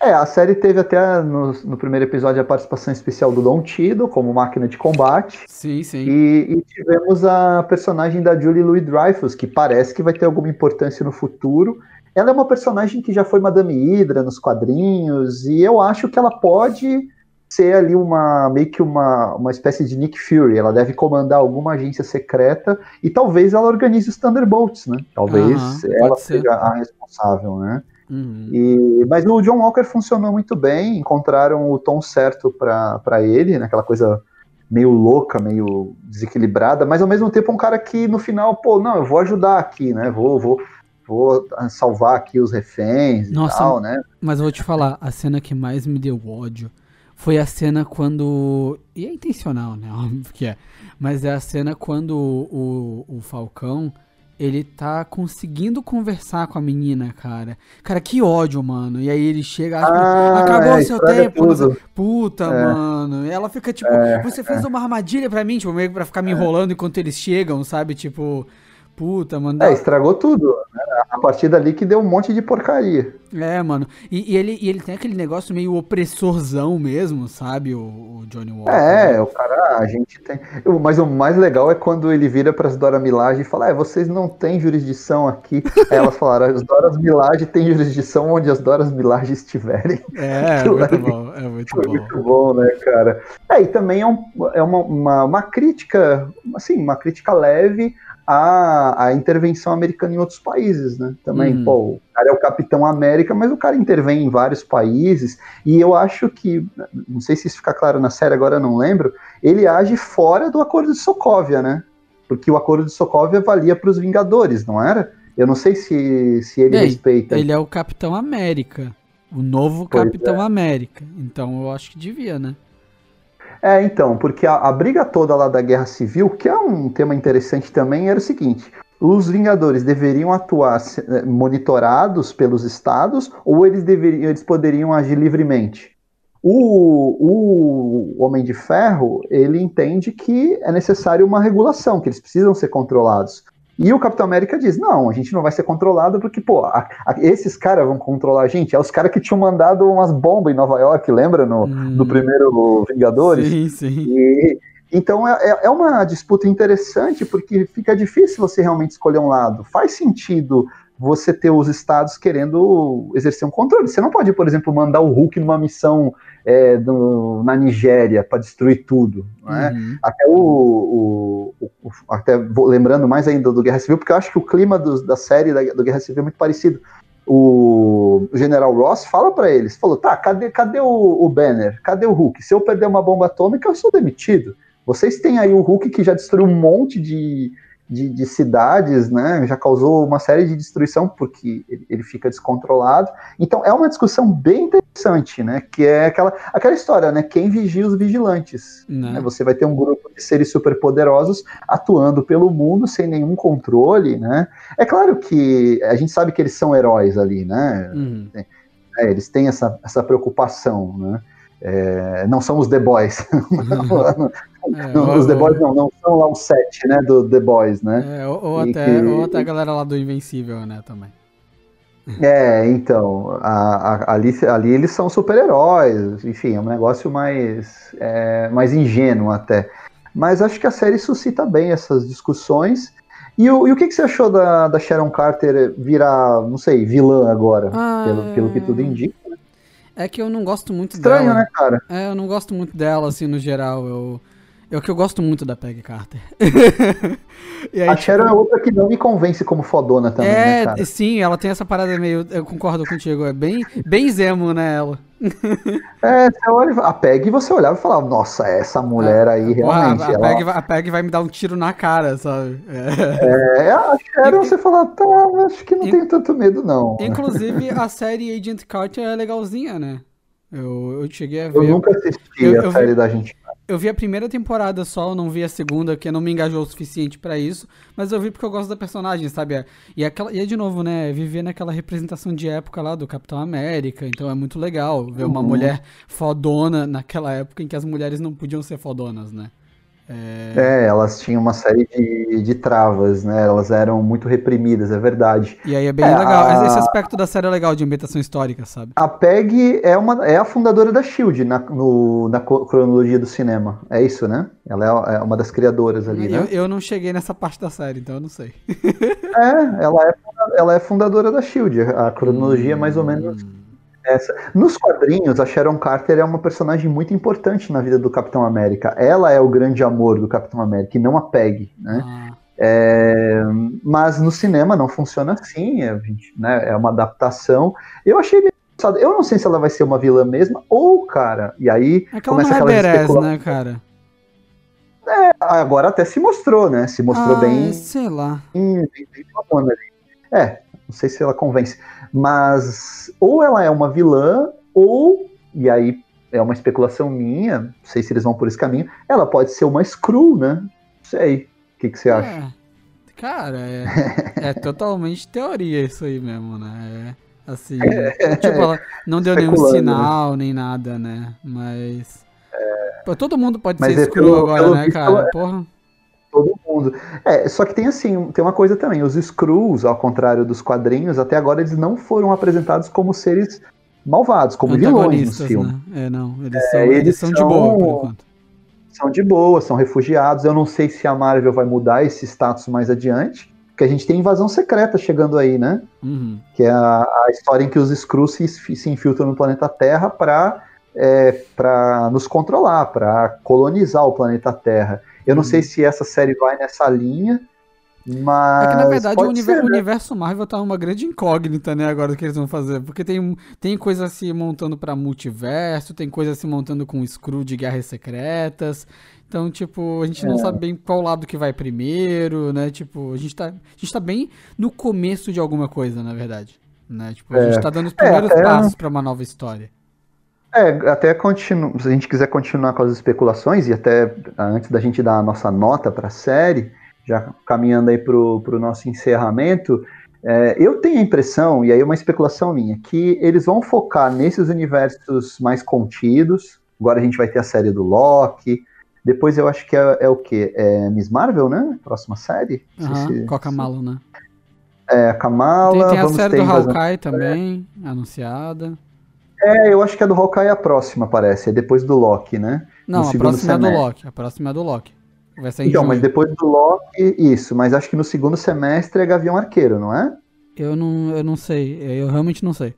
Speaker 2: É, a série teve até no, no, primeiro episódio a participação especial do Don Tido como máquina de combate.
Speaker 1: Sim, sim.
Speaker 2: E, e tivemos a personagem da Julie Louis Dreyfus, que parece que vai ter alguma importância no futuro. Ela é uma personagem que já foi Madame Hydra nos quadrinhos, e eu acho que ela pode ser ali uma meio que uma, uma espécie de Nick Fury. Ela deve comandar alguma agência secreta e talvez ela organize os Thunderbolts, né? Talvez uhum, ela seja a responsável, né? Uhum. E, mas o John Walker funcionou muito bem, encontraram o tom certo para ele, naquela né? coisa meio louca, meio desequilibrada, mas ao mesmo tempo um cara que no final, pô, não, eu vou ajudar aqui, né? Vou, vou, vou salvar aqui os reféns Nossa, e tal, né?
Speaker 1: Mas eu vou te falar, a cena que mais me deu ódio foi a cena quando. E é intencional, né? Óbvio que é. Mas é a cena quando o, o, o Falcão ele tá conseguindo conversar com a menina, cara. Cara, que ódio, mano. E aí ele chega, ah, acabou o é, seu tempo. Puta, é. mano. E ela fica tipo, é, você fez é. uma armadilha pra mim, tipo, meio pra ficar me enrolando enquanto eles chegam, sabe? Tipo, Puta, mano.
Speaker 2: É, estragou tudo. Né? A partir dali que deu um monte de porcaria.
Speaker 1: É, mano. E, e ele, e ele tem aquele negócio meio opressorzão mesmo, sabe? O, o Johnny Walker.
Speaker 2: É, né? o cara, a gente tem. Mas o mais legal é quando ele vira para as Dora Milaje e fala: É, vocês não têm jurisdição aqui. Aí elas falaram: As Doras Milaje têm jurisdição onde as Doras Milaje estiverem.
Speaker 1: É, é muito bom. É muito Foi bom.
Speaker 2: muito bom, né, cara? É, e também é, um, é uma, uma, uma crítica, assim, uma crítica leve a, a intervenção americana em outros países, né? Também, uhum. pô, o cara é o Capitão América, mas o cara intervém em vários países, e eu acho que, não sei se isso fica claro na série, agora eu não lembro, ele age fora do Acordo de Sokovia, né? Porque o Acordo de Sokovia valia para os Vingadores, não era? Eu não sei se, se ele respeita.
Speaker 1: Ele é o Capitão América, o novo pois Capitão é. América, então eu acho que devia, né?
Speaker 2: É, então, porque a, a, briga toda lá da Guerra Civil, que é um tema interessante também, era o seguinte: os Vingadores deveriam atuar eh, monitorados pelos estados ou eles, deveriam, eles poderiam agir livremente? O, o Homem de Ferro, ele entende que é necessário uma regulação, que eles precisam ser controlados. E o Capitão América diz: não, a gente não vai ser controlado porque, pô, a, a, esses caras vão controlar a gente. É os caras que tinham mandado umas bombas em Nova York, lembra? No, hum. no primeiro Vingadores?
Speaker 1: Sim, sim.
Speaker 2: E, então é, é, é uma disputa interessante porque fica difícil você realmente escolher um lado. Faz sentido você ter os estados querendo exercer um controle. Você não pode, por exemplo, mandar o Hulk numa missão é, do, na Nigéria para destruir tudo. Né? Uhum. Até o, o, o, até lembrando mais ainda do Guerra Civil, porque eu acho que o clima do, da série da, do Guerra Civil é muito parecido. O, o General Ross fala para eles, falou, tá, cadê, cadê o, o Banner? Cadê o Hulk? Se eu perder uma bomba atômica, eu sou demitido. Vocês têm aí o Hulk que já destruiu um monte de, de, de, cidades, né? Já causou uma série de destruição porque ele, ele, fica descontrolado. Então é uma discussão bem interessante, né? Que é aquela, aquela história, né? Quem vigia os vigilantes? Né? né? Você vai ter um grupo de seres superpoderosos atuando pelo mundo sem nenhum controle, né? É claro que a gente sabe que eles são heróis ali, né? Uhum. É, eles têm essa, essa preocupação, né? É, não são os The Boys. Uhum. É, os ou, The Boys não, não são lá os sete, né, do The Boys, né?
Speaker 1: É, ou, ou até, que... ou até a galera lá do Invencível, né, também.
Speaker 2: É, então, a, a, ali, ali eles são super-heróis, enfim, é um negócio mais, é, mais ingênuo até. Mas acho que a série suscita bem essas discussões. E o, e o que, que você achou da, da Sharon Carter virar, não sei, vilã agora, ah, pelo, pelo que tudo indica?
Speaker 1: É que eu não gosto muito
Speaker 2: Estranho,
Speaker 1: dela.
Speaker 2: né, cara?
Speaker 1: É, eu não gosto muito dela, assim, no geral. Eu, é o que eu gosto muito da Peggy Carter.
Speaker 2: aí, a Sharon tipo... é outra que não me convence como fodona também, né,
Speaker 1: é, né, sim, ela tem essa parada meio... Eu concordo contigo, é bem, bem zemo, né, ela.
Speaker 2: é, você olha, a Peg você olhava e falava, nossa, essa mulher aí realmente.
Speaker 1: A, a, ela... Peg, a Peg vai me dar um tiro na cara, sabe?
Speaker 2: É, é a Sharon você fala, tá, acho que não In... tenho tanto medo, não.
Speaker 1: Inclusive, a série Agent Carter é legalzinha, né? Eu, eu cheguei a ver.
Speaker 2: Eu nunca assisti eu, a eu série vi... da gente
Speaker 1: eu vi a primeira temporada só, não vi a segunda, porque não me engajou o suficiente para isso, mas eu vi porque eu gosto da personagem, sabe? E, aquela, e é de novo, né? Viver naquela representação de época lá do Capitão América, então é muito legal ver uma uhum. mulher fodona naquela época em que as mulheres não podiam ser fodonas, né?
Speaker 2: É... é... elas tinham uma série de, de travas, né? Elas eram muito reprimidas, é verdade.
Speaker 1: E aí é bem é, legal. A... Esse aspecto da série é legal de ambientação histórica, sabe?
Speaker 2: A Peg é, uma, é a fundadora da Shield na, no, na cronologia do cinema. É isso, né? Ela é, é uma das criadoras ali,
Speaker 1: eu,
Speaker 2: né?
Speaker 1: Eu não cheguei nessa parte da série, então eu não sei.
Speaker 2: é, ela é, ela é fundadora da Shield. A cronologia é mais ou menos hum. Essa. Nos quadrinhos, a Sharon Carter é uma personagem muito importante na vida do Capitão América. Ela é o grande amor do Capitão América e não a Peg, né? Ah. É, mas no cinema não funciona assim, é, né, é uma adaptação. Eu achei meio eu não sei se ela vai ser uma vilã mesma ou, cara, e aí
Speaker 1: é começa aquela especulação. né, cara?
Speaker 2: É, agora até se mostrou, né? Se mostrou ah, bem.
Speaker 1: Sei lá.
Speaker 2: Bem, bem, bem, é, não sei se ela convence. Mas ou ela é uma vilã, ou, e aí é uma especulação minha, não sei se eles vão por esse caminho, ela pode ser uma Screw, né? Não sei. O que, que você acha?
Speaker 1: É, cara, é, é totalmente teoria isso aí mesmo, né? É, assim, tipo, ela não deu nenhum né? sinal, nem nada, né? Mas. É... Pô, todo mundo pode Mas ser é Screw agora, né, cara? Porra.
Speaker 2: Mundo mundo. É, só que tem assim, tem uma coisa também, os Skrulls, ao contrário dos quadrinhos, até agora eles não foram apresentados como seres malvados, como vilões nos filmes.
Speaker 1: Né? É, não, eles, é, são, eles, eles são, são, de boa, por enquanto.
Speaker 2: São de boa, são refugiados. Eu não sei se a Marvel vai mudar esse status mais adiante, porque a gente tem invasão secreta chegando aí, né? Uhum. Que é a, a, história em que os Skrulls se, se infiltram no planeta Terra para é, para nos controlar, para colonizar o planeta Terra. Eu não hum. sei se essa série vai nessa linha, mas. É que
Speaker 1: na verdade o, universo, ser, né? universo Marvel tá uma grande incógnita, né, agora do que eles vão fazer. Porque tem, tem coisa se montando para multiverso, tem coisa se montando com Screw de Guerras Secretas. Então, tipo, a gente é. não sabe bem qual lado que vai primeiro, né? Tipo, a gente tá, a gente tá bem no começo de alguma coisa, na verdade. Né? Tipo, a é. gente tá dando os primeiros é, passos para uma nova história.
Speaker 2: É, até continu... se a gente quiser continuar com as especulações, e até antes da gente dar a nossa nota para a série, já caminhando aí para o nosso encerramento, é, eu tenho a impressão, e aí é uma especulação minha, que eles vão focar nesses universos mais contidos. Agora a gente vai ter a série do Loki. Depois eu acho que é, é o quê? É Miss Marvel, né? Próxima série?
Speaker 1: Uhum, se... com a Kamala, né?
Speaker 2: É, a Kamala.
Speaker 1: Tem, tem a série do Hawkeye também, anunciada.
Speaker 2: É, eu acho que a do Hawkeye é a próxima, parece. É depois do Loki, né?
Speaker 1: Não, a próxima semestre. é do Loki. A próxima é do Loki.
Speaker 2: Vai sair então, mas depois do Loki, isso. Mas acho que no segundo semestre é Gavião Arqueiro, não é?
Speaker 1: Eu não, eu não sei. Eu realmente não sei.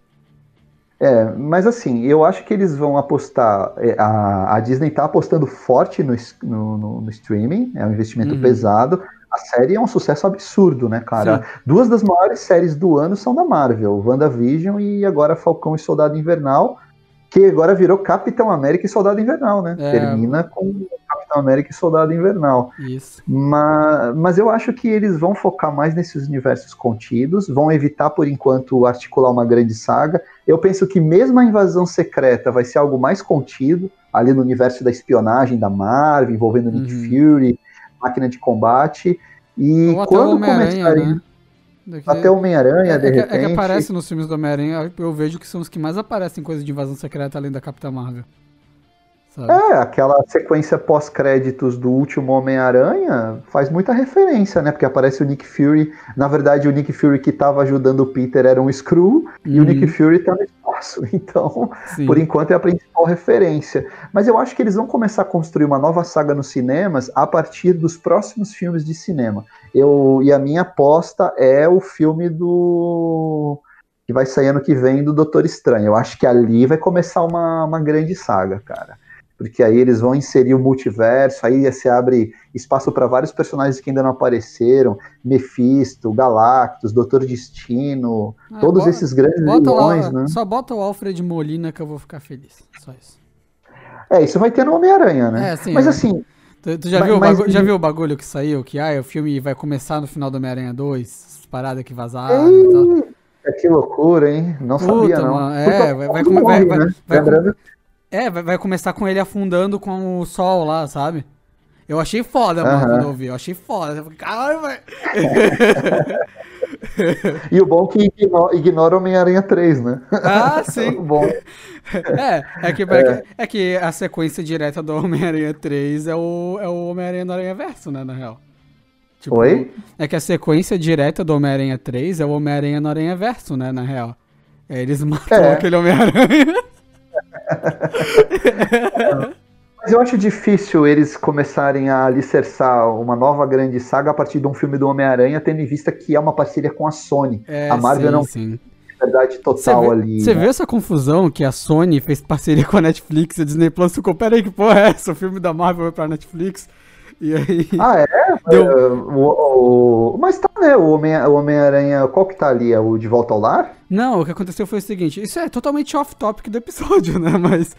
Speaker 2: É, mas assim, eu acho que eles vão apostar. É, a, a Disney tá apostando forte no, no, no streaming, é um investimento uhum. pesado. A série é um sucesso absurdo, né, cara? Sim. Duas das maiores séries do ano são da Marvel, WandaVision e agora Falcão e Soldado Invernal, que agora virou Capitão América e Soldado Invernal, né? É... Termina com Capitão América e Soldado Invernal.
Speaker 1: Isso.
Speaker 2: Mas, mas eu acho que eles vão focar mais nesses universos contidos, vão evitar, por enquanto, articular uma grande saga. Eu penso que mesmo a invasão secreta vai ser algo mais contido, ali no universo da espionagem da Marvel, envolvendo Nick uhum. Fury, máquina de combate. E Ou quando começarem. Né? Daqui... Até Homem-Aranha, é, de é repente. é que
Speaker 1: aparece nos filmes do Homem-Aranha, eu vejo que são os que mais aparecem coisas de invasão secreta além da Capitã Marvel.
Speaker 2: Sabe? É, aquela sequência pós-créditos do último Homem-Aranha faz muita referência, né? Porque aparece o Nick Fury. Na verdade, o Nick Fury que estava ajudando o Peter era um Screw uhum. e o Nick uhum. Fury tá no espaço. Então, Sim. por enquanto, é a principal referência. Mas eu acho que eles vão começar a construir uma nova saga nos cinemas a partir dos próximos filmes de cinema. Eu, e a minha aposta é o filme do que vai sair ano que vem do Doutor Estranho. Eu acho que ali vai começar uma, uma grande saga, cara porque aí eles vão inserir o multiverso, aí se abre espaço para vários personagens que ainda não apareceram, Mephisto, Galactus, Doutor Destino, ah, todos esses grandes vilões, né?
Speaker 1: Só bota o Alfred Molina que eu vou ficar feliz, só isso.
Speaker 2: É, isso vai ter no Homem-Aranha, né? É, sim, mas é. assim...
Speaker 1: Tu, tu já, mas, viu mas, já viu o bagulho que saiu? Que ah, o filme vai começar no final do Homem-Aranha 2, paradas que vazaram e tal.
Speaker 2: É, que loucura, hein? Não Puta, sabia, não. Mano,
Speaker 1: é, vai, vai, vai, vai, né? vai, vai, é, vai, vai começar com ele afundando com o sol lá, sabe? Eu achei foda, mano, quando eu vi. Eu achei foda. Caralho, velho.
Speaker 2: e o bom é que ignora, ignora Homem-Aranha 3, né?
Speaker 1: Ah, sim. bom. É, é que, é. é que a sequência direta do Homem-Aranha 3 é o, é o Homem-Aranha no Aranha Verso, né, na real.
Speaker 2: Tipo, Oi?
Speaker 1: É que a sequência direta do Homem-Aranha 3 é o Homem-Aranha no Aranha Verso, né, na real. É, eles matam é. aquele Homem-Aranha.
Speaker 2: Mas eu acho difícil eles começarem a alicerçar uma nova grande saga a partir de um filme do Homem-Aranha, tendo em vista que é uma parceria com a Sony. É, a Marvel sim, não sim. verdade total
Speaker 1: vê,
Speaker 2: ali.
Speaker 1: Você né? viu essa confusão que a Sony fez parceria com a Netflix e a Disney Plus ficou, peraí, que porra é essa? O filme da Marvel vai pra Netflix? E aí.
Speaker 2: Ah, é? Deu... É, o, o, mas tá, né? O Homem-Aranha, qual que tá ali? É o De Volta ao Lar?
Speaker 1: Não, o que aconteceu foi o seguinte: isso é totalmente off-topic do episódio, né? Mas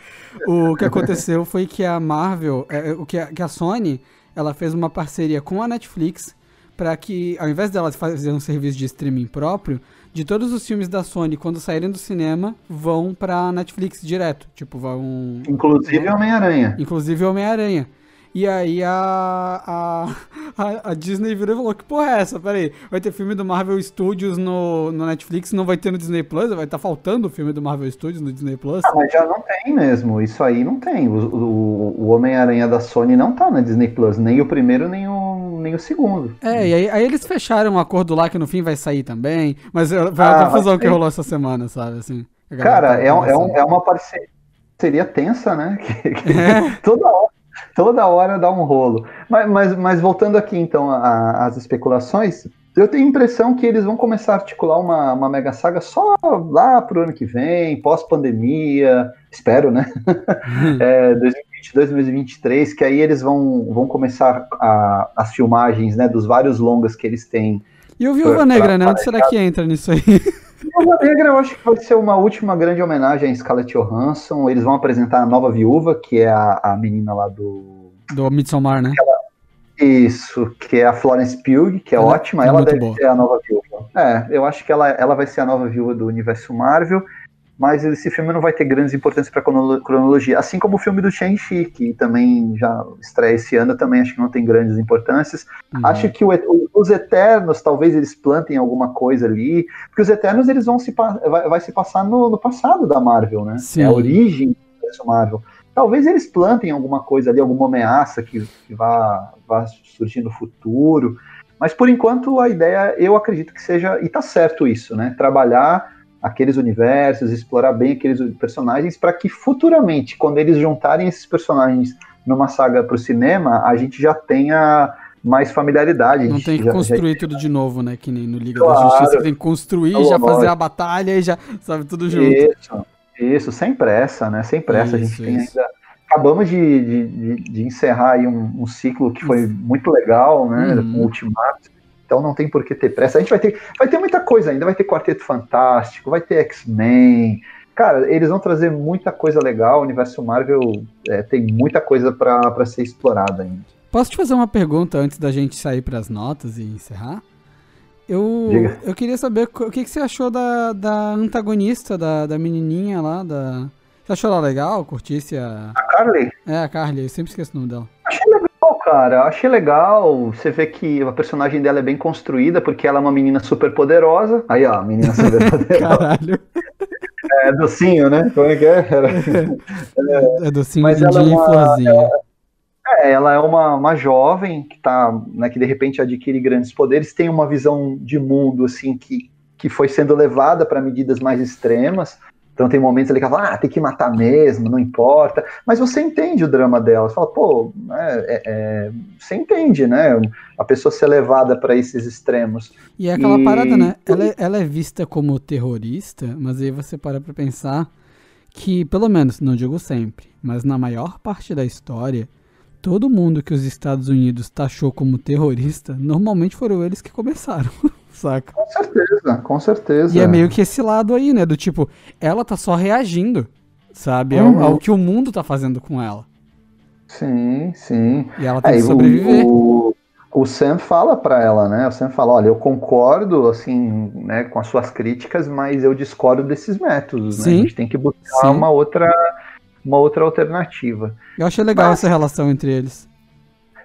Speaker 1: o que aconteceu foi que a Marvel, é, o que a, que a Sony, ela fez uma parceria com a Netflix para que, ao invés dela fazer um serviço de streaming próprio, de todos os filmes da Sony, quando saírem do cinema, vão pra Netflix direto. Tipo, vão.
Speaker 2: Inclusive Homem-Aranha.
Speaker 1: Inclusive Homem-Aranha. E aí a, a, a, Disney virou e falou: Que porra é essa? Pera aí, vai ter filme do Marvel Studios no, no Netflix, não vai ter no Disney Plus? Vai estar tá faltando o filme do Marvel Studios no Disney Plus?
Speaker 2: Ah, mas já não tem mesmo, isso aí não tem. O, o, o Homem-Aranha da Sony não tá na Disney Plus, nem o primeiro, nem o, nem o segundo.
Speaker 1: É, e aí, aí, eles fecharam um acordo lá que no fim vai sair também, mas foi a ah, confusão que rolou essa semana, sabe? Assim,
Speaker 2: cara, tá é, um, é, um, é uma parceria tensa, né? Que, que é. toda hora toda hora dá um rolo. Mas, mas, mas voltando aqui então às especulações, eu tenho a impressão que eles vão começar a articular uma, uma mega saga só lá pro ano que vem, pós-pandemia, espero, né? Uhum. é, 2022, 2023, que aí eles vão, vão começar a, as filmagens né, dos vários longas que eles têm.
Speaker 1: E o Viúva Negra, né? Onde será que entra nisso aí?
Speaker 2: Viúva Negra eu acho que vai ser uma última grande homenagem a Scarlett Johansson. Eles vão apresentar a nova viúva, que é a, a menina lá do.
Speaker 1: Do Midsommar, né?
Speaker 2: Ela, isso, que é a Florence Pugh, que é ela ótima. É ela deve boa. ser a nova viúva. É, eu acho que ela, ela vai ser a nova viúva do universo Marvel mas esse filme não vai ter grandes importâncias para a cronologia. Assim como o filme do Shang-Chi, que também já estreia esse ano, também acho que não tem grandes importâncias. Uhum. Acho que o, os Eternos, talvez eles plantem alguma coisa ali, porque os Eternos eles vão se, vai, vai se passar no, no, passado da Marvel, né? Sim. É a origem do Marvel. Talvez eles plantem alguma coisa ali, alguma ameaça que, que vá, vá surgir no futuro. Mas por enquanto a ideia, eu acredito que seja, e tá certo isso, né? Trabalhar aqueles universos, explorar bem aqueles personagens, para que futuramente, quando eles juntarem esses personagens numa saga para o cinema, a gente já tenha mais familiaridade.
Speaker 1: Não tem que já, construir já... tudo de novo, né? Que nem no Liga claro. da Justiça, tem que construir, oh, já fazer a batalha e já, sabe, tudo junto.
Speaker 2: Isso, isso, sem pressa, né? Sem pressa. Isso, a gente tem ainda. Acabamos de, de, de, de encerrar aí um, um, ciclo que foi muito legal, né? Uhum. Com o Ultimato então não tem por que ter pressa. A gente vai ter, vai ter muita coisa ainda, vai ter Quarteto Fantástico, vai ter X-Men. Cara, eles vão trazer muita coisa legal. O universo Marvel é, tem muita coisa para ser explorada ainda.
Speaker 1: Posso te fazer uma pergunta antes da gente sair para as notas e encerrar? Eu, eu queria saber o que, que você achou da, da antagonista, da, da menininha lá, da... Você achou ela legal? Curtisse a...
Speaker 2: A Carly?
Speaker 1: É, a Carly, eu sempre esqueço o nome dela.
Speaker 2: Achei legal cara, achei legal. Você vê que a personagem dela é bem construída, porque ela é uma menina super poderosa. Aí, ó, menina super poderosa. Caralho. É docinho, né? Como é que é? Era...
Speaker 1: É, é docinho Mas ela é uma, florzinha. Ela,
Speaker 2: é, ela é uma, uma jovem que tá, né, que de repente adquire grandes poderes, tem uma visão de mundo assim que, que foi sendo levada para medidas mais extremas. Então tem momentos ali que ela fala, ah, tem que matar mesmo, não importa. Mas você entende o drama dela. Você fala, pô, é, é, é você entende, né? A pessoa ser levada para esses extremos.
Speaker 1: E é aquela e... parada, né? Ela, é, ela é vista como terrorista, mas aí você para pra pensar que, pelo menos, não digo sempre, mas na maior parte da história, todo mundo que os Estados Unidos taxou como terrorista, normalmente foram eles que começaram. saca?
Speaker 2: Com certeza, com certeza.
Speaker 1: E é meio que esse lado aí, né? Do tipo, ela tá só reagindo, sabe? Uhum. Ao, ao, que o mundo tá fazendo com ela.
Speaker 2: Sim, sim.
Speaker 1: E ela tem é, que sobreviver.
Speaker 2: O, o, o Sam fala para ela, né? O Sam fala, olha, eu concordo, assim, né, com as suas críticas, mas eu discordo desses métodos, sim, né? A gente tem que buscar sim. uma outra uma outra alternativa.
Speaker 1: Eu achei legal mas, essa relação entre eles.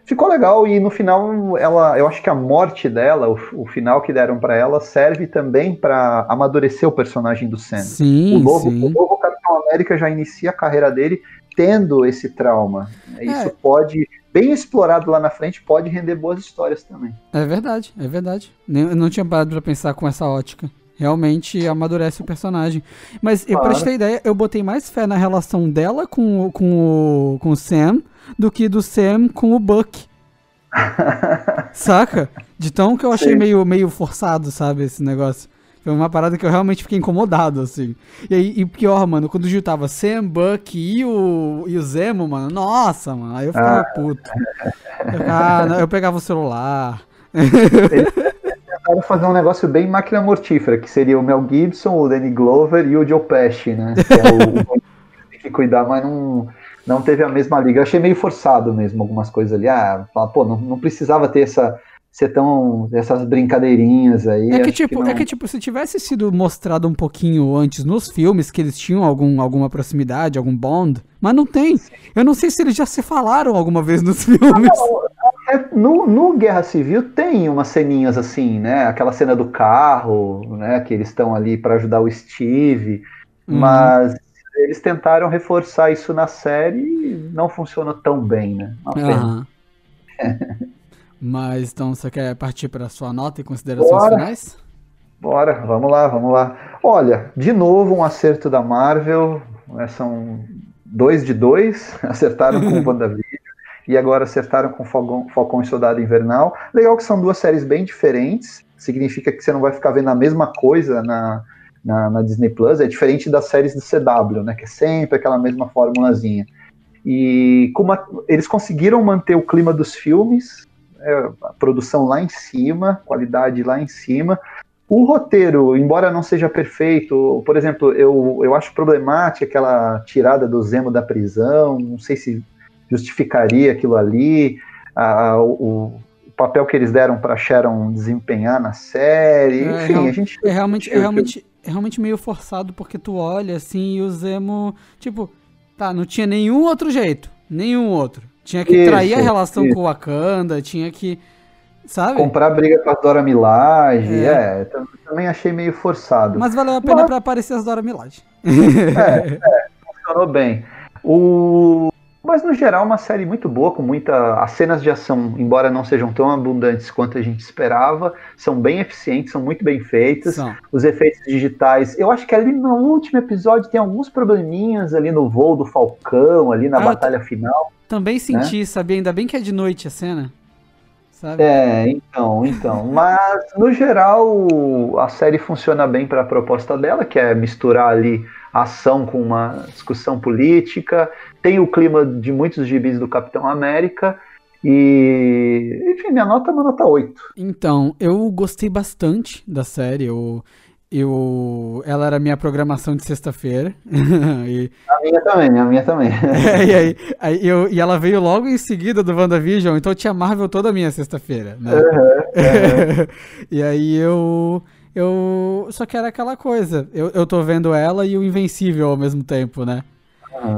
Speaker 2: Ficou legal e no final ela, eu acho que a morte dela, o, o final que deram para ela serve também para amadurecer o personagem do Sam.
Speaker 1: Sim,
Speaker 2: o novo,
Speaker 1: sim.
Speaker 2: o novo Capitão América já inicia a carreira dele tendo esse trauma. É. Isso pode bem explorado lá na frente pode render boas histórias também.
Speaker 1: É verdade, é verdade. Eu não tinha parado para pensar com essa ótica. Realmente amadurece o personagem. Mas eu, pra te ter ideia, eu botei mais fé na relação dela com, com, o, com o Sam do que do Sam com o Buck. Saca? De tão que eu achei meio, meio forçado, sabe, esse negócio. Foi uma parada que eu realmente fiquei incomodado, assim. E aí, e pior, mano, quando juntava Sam, Buck e o, e o Zemo, mano, nossa, mano, aí eu ficava ah. puto. Eu, ah, eu pegava o celular.
Speaker 2: Tentaram fazer um negócio bem máquina mortífera, que seria o Mel Gibson, o Danny Glover e o Joe Pesci, né? Que é o, o tem que cuidar, mas não não teve a mesma liga. Eu achei meio forçado mesmo algumas coisas ali. Ah, pô, não, não precisava ter essa ser tão essas brincadeirinhas aí.
Speaker 1: É que tipo, que é que tipo, se tivesse sido mostrado um pouquinho antes nos filmes que eles tinham algum, alguma proximidade, algum bond, mas não tem. Eu não sei se eles já se falaram alguma vez nos filmes.
Speaker 2: É, no, no Guerra Civil tem umas ceninhas assim, né? Aquela cena do carro, né? Que eles estão ali para ajudar o Steve, uhum. mas eles tentaram reforçar isso na série e não funcionou tão bem, né?
Speaker 1: Uhum. Mas então você quer partir para sua nota e considerações Bora. finais?
Speaker 2: Bora, vamos lá, vamos lá. Olha, de novo um acerto da Marvel. Né, são dois de dois, acertaram com o WandaVision e agora acertaram com Falcão, e Soldado Invernal. Legal que são duas séries bem diferentes, significa que você não vai ficar vendo a mesma coisa na, na, na Disney Plus, é diferente das séries do CW, né, que é sempre aquela mesma formulazinha. E como eles conseguiram manter o clima dos filmes, é, a produção lá em cima, qualidade lá em cima. O roteiro, embora não seja perfeito, por exemplo, eu, eu acho problemática aquela tirada do Zemo da prisão, não sei se justificaria aquilo ali, a, o, o papel que eles deram para Sharon desempenhar na série, é, enfim,
Speaker 1: é, a gente... É realmente, é, realmente, é realmente meio forçado, porque tu olha assim e o Zemo, tipo, tá, não tinha nenhum outro jeito, nenhum outro. Tinha que isso, trair a relação isso. com o Wakanda, tinha que. Sabe?
Speaker 2: Comprar briga com a Dora Milaje, é. é também achei meio forçado.
Speaker 1: Mas valeu a pena Mas... para aparecer as Dora Milaje. É,
Speaker 2: é, funcionou bem. O... Mas no geral, uma série muito boa, com muita. As cenas de ação, embora não sejam tão abundantes quanto a gente esperava, são bem eficientes, são muito bem feitas. São. Os efeitos digitais. Eu acho que ali no último episódio tem alguns probleminhas ali no voo do Falcão, ali na ah, batalha final.
Speaker 1: Também senti, né? sabia? Ainda bem que é de noite a cena.
Speaker 2: Sabe? É, então, então. Mas, no geral, a série funciona bem para a proposta dela, que é misturar ali ação com uma discussão política. Tem o clima de muitos gibis do Capitão América. E, enfim, minha nota é uma nota 8.
Speaker 1: Então, eu gostei bastante da série. Eu, eu, ela era minha programação de sexta-feira.
Speaker 2: e... A minha também, a minha também.
Speaker 1: é, e, aí, aí eu, e ela veio logo em seguida do WandaVision, então eu tinha Marvel toda a minha sexta-feira. Né? Uhum, uhum. e aí eu. Eu. Só que era aquela coisa. Eu, eu tô vendo ela e o Invencível ao mesmo tempo, né?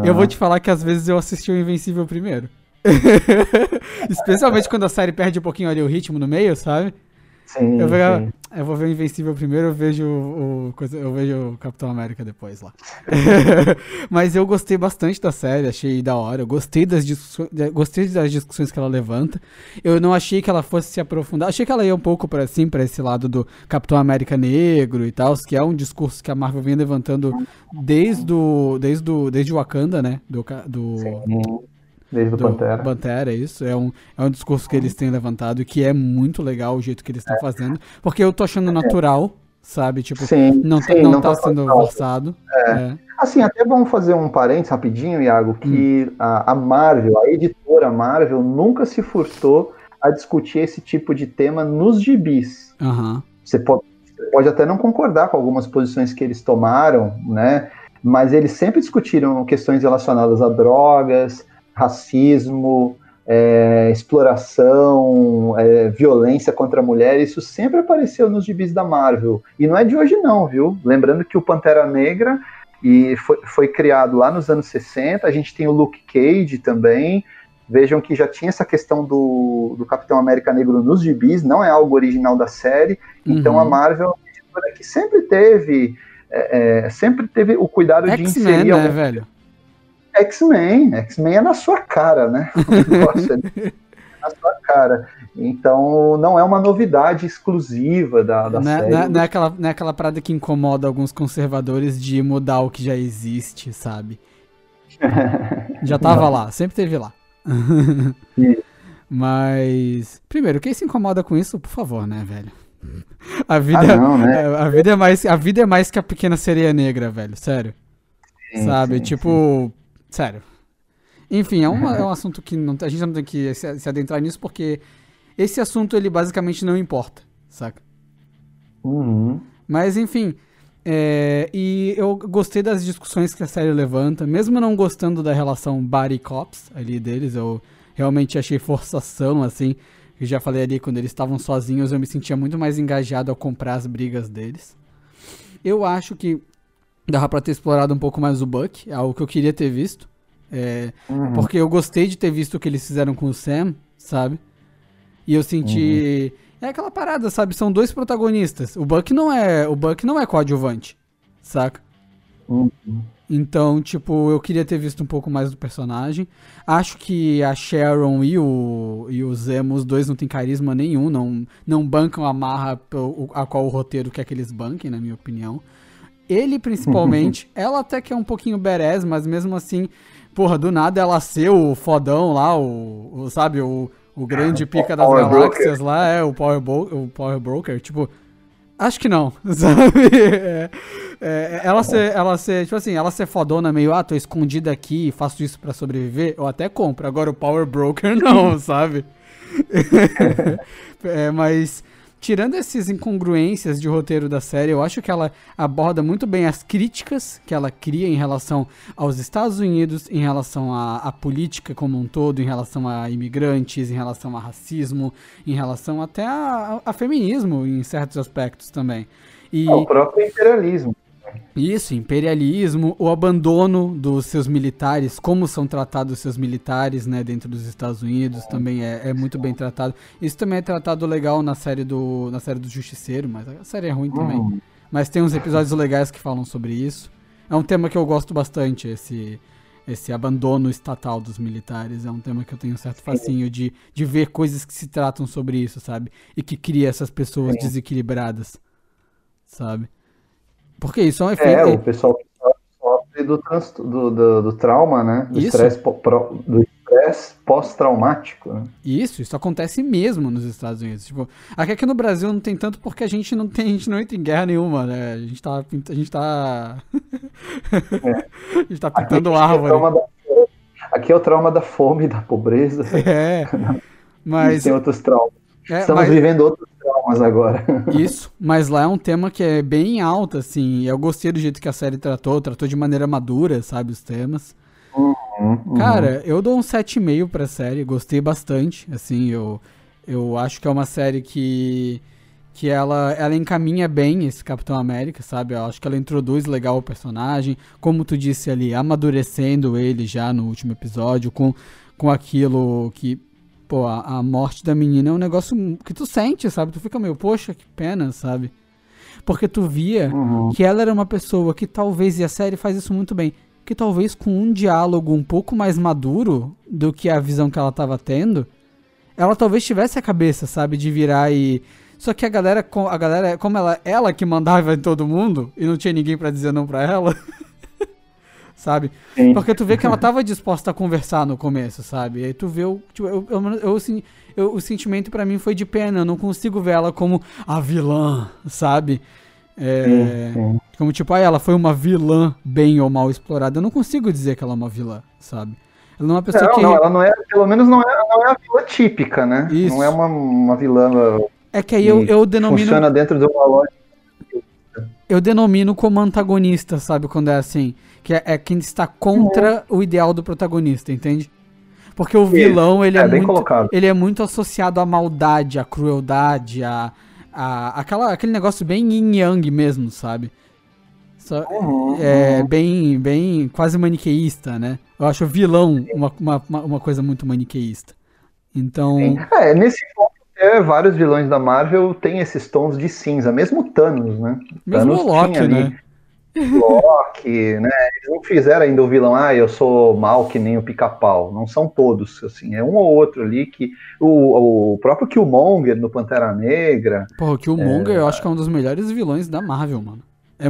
Speaker 1: Eu vou te falar que às vezes eu assisti o Invencível primeiro. Especialmente quando a série perde um pouquinho ali o ritmo no meio, sabe? Sim, eu, sim. eu vou ver o Invencível primeiro, eu vejo o, eu vejo o Capitão América depois lá. Mas eu gostei bastante da série, achei da hora. Eu gostei das, discussões, gostei das discussões que ela levanta. Eu não achei que ela fosse se aprofundar. Achei que ela ia um pouco para assim, para esse lado do Capitão América negro e tal, que é um discurso que a Marvel vem levantando desde o desde o desde o Wakanda, né? Do, do
Speaker 2: Desde o Pantera.
Speaker 1: Pantera, isso. É um, é um discurso que eles têm levantado e que é muito legal o jeito que eles estão é. fazendo. Porque eu tô achando natural, sabe? Tipo, sim, não, sim, não, não tá, tá sendo forçado.
Speaker 2: É. É. Assim, até vamos fazer um parênteses rapidinho, Iago, que hum. a, a Marvel, a editora Marvel, nunca se furtou a discutir esse tipo de tema nos gibis.
Speaker 1: Uhum.
Speaker 2: Você pode, pode até não concordar com algumas posições que eles tomaram, né? Mas eles sempre discutiram questões relacionadas a drogas, racismo, é, exploração, é, violência contra a mulher, isso sempre apareceu nos gibis da Marvel. E não é de hoje não, viu? Lembrando que o Pantera Negra e foi, foi criado lá nos anos 60, a gente tem o Luke Cage também, Vejam que já tinha essa questão do, do Capitão América Negro nos gibis, não é algo original da série. Então uhum. a Marvel é que sempre teve, é, é, sempre teve o cuidado de inserir.
Speaker 1: Né, velho?
Speaker 2: X-Men. X-Men é na sua cara, né? é na sua cara. Então não é uma novidade exclusiva da, da
Speaker 1: não é,
Speaker 2: série.
Speaker 1: Não é, não, é aquela, não é aquela parada que incomoda alguns conservadores de mudar o que já existe, sabe? já tava lá, sempre teve lá. Mas, primeiro, quem se incomoda com isso, por favor, né, velho? A vida, ah, não, né? É, a, vida é mais, a vida é mais que a pequena sereia negra, velho, sério. Sim, sabe? Sim, tipo, sim. Sério. Enfim, é, uma, é um assunto que não, a gente não tem que se, se, adentrar nisso porque esse assunto ele basicamente não importa, saca?
Speaker 2: Uhum.
Speaker 1: Mas enfim, é, e eu gostei das discussões que a série levanta, mesmo não gostando da relação Body Cops ali deles, eu realmente achei forçação, assim. Eu já falei ali, quando eles estavam sozinhos, eu me sentia muito mais engajado ao comprar as brigas deles. Eu acho que Dava pra ter explorado um pouco mais o Buck, é algo que eu queria ter visto. É, uhum. Porque eu gostei de ter visto o que eles fizeram com o Sam, sabe? E eu senti. Uhum. É aquela parada, sabe? São dois protagonistas. O Buck não é. O Buck não é coadjuvante. Saca?
Speaker 2: Uhum.
Speaker 1: Então, tipo, eu queria ter visto um pouco mais do personagem. Acho que a Sharon e o, e o Zemo, os dois não têm carisma nenhum, não, não bancam a marra a qual o roteiro quer que eles banquem, na minha opinião. Ele, principalmente, ela até que é um pouquinho berés, mas mesmo assim, porra, do nada ela ser o fodão lá, o, o sabe, o, o grande pica das galáxias lá, é, o Power, o Power Broker, tipo, acho que não, sabe? É, é, ela ser, ela ser, tipo assim, ela ser fodona meio, ah, tô escondida aqui, faço isso para sobreviver, eu até compro. Agora o Power Broker não, sabe? é, mas tirando essas incongruências de roteiro da série, eu acho que ela aborda muito bem as críticas que ela cria em relação aos Estados Unidos, em relação à, à política como um todo, em relação a imigrantes, em relação a racismo, em relação até a, a, a feminismo em certos aspectos também.
Speaker 2: E... o próprio imperialismo.
Speaker 1: Isso, imperialismo, o abandono dos seus militares, como são tratados os seus militares, né, dentro dos Estados Unidos, também é, é, muito bem tratado. Isso também é tratado legal na série do na série do Justiceiro, mas a série é ruim também. Uhum. Mas tem uns episódios legais que falam sobre isso. É um tema que eu gosto bastante, esse esse abandono estatal dos militares. É um tema que eu tenho um certo facinho de, de ver coisas que se tratam sobre isso, sabe? E que cria essas pessoas Sim. desequilibradas, sabe? Porque isso é um efeito.
Speaker 2: É, o pessoal que sofre do, do, do, do trauma, né? Do estresse pós-traumático. Né?
Speaker 1: Isso, isso acontece mesmo nos Estados Unidos. Tipo, aqui, aqui no Brasil não tem tanto porque a gente não tem, a gente não entra em guerra nenhuma, né? A gente tá. A gente tá. É. a gente tá pintando aqui, árvore.
Speaker 2: É da... Aqui é o trauma da fome da pobreza.
Speaker 1: É. Mas.
Speaker 2: Tem outros traumas. É, Estamos mas... vivendo outros traumas agora.
Speaker 1: Isso, mas lá é um tema que é bem alto, assim. Eu gostei do jeito que a série tratou, tratou de maneira madura, sabe, os temas. Uhum, uhum. Cara, eu dou um 7,5 pra série, gostei bastante. Assim, eu, eu acho que é uma série que, que ela, ela encaminha bem esse Capitão América, sabe? Eu acho que ela introduz legal o personagem, como tu disse ali, amadurecendo ele já no último episódio, com, com aquilo que pô, a, a, morte da menina é um negócio que tu sente, sabe? Tu fica meio, poxa, que pena, sabe? Porque tu via uhum. que ela era uma pessoa que talvez, e a série faz isso muito bem, que talvez com um diálogo um pouco mais maduro do que a visão que ela tava tendo, ela talvez tivesse a cabeça, sabe, de virar e. Só que a galera, a galera, como ela, ela que mandava em todo mundo e não tinha ninguém para dizer não pra ela. sabe? Sim. Porque tu vê que ela tava disposta a conversar no começo, sabe? E aí tu vê o. Tipo, eu, eu, eu, assim, eu, o sentimento para mim foi de pena. Eu não consigo ver ela como a vilã, sabe? É, sim, sim. Como tipo, ah, ela foi uma vilã bem ou mal explorada. Eu não consigo dizer que ela é uma vilã, sabe?
Speaker 2: Ela não é uma pessoa não, que. Não, ela não é, pelo menos não é, não é a vilã típica, né? Isso. Não é uma, uma vilã.
Speaker 1: É que aí eu, eu denomino.
Speaker 2: Funciona dentro de uma loja.
Speaker 1: Eu denomino como antagonista, sabe? Quando é assim que é, é quem está contra uhum. o ideal do protagonista, entende? Porque o vilão, ele é, é muito, ele é muito associado à maldade, à crueldade, a, a aquela, aquele negócio bem yin yang mesmo, sabe? Só, uhum, é uhum. bem, bem quase maniqueísta, né? Eu acho o vilão uma, uma, uma coisa muito maniqueísta. Então.
Speaker 2: É, nesse ponto, é, vários vilões da Marvel têm esses tons de cinza, mesmo Thanos, né?
Speaker 1: Mesmo
Speaker 2: Thanos
Speaker 1: o Loki, né?
Speaker 2: Loki, né? Eles não fizeram ainda o vilão, ah, eu sou mal que nem o pica-pau. Não são todos, assim, é um ou outro ali que. O, o próprio Killmonger no Pantera Negra.
Speaker 1: Porra, o Killmonger é... eu acho que é um dos melhores vilões da Marvel, mano. É,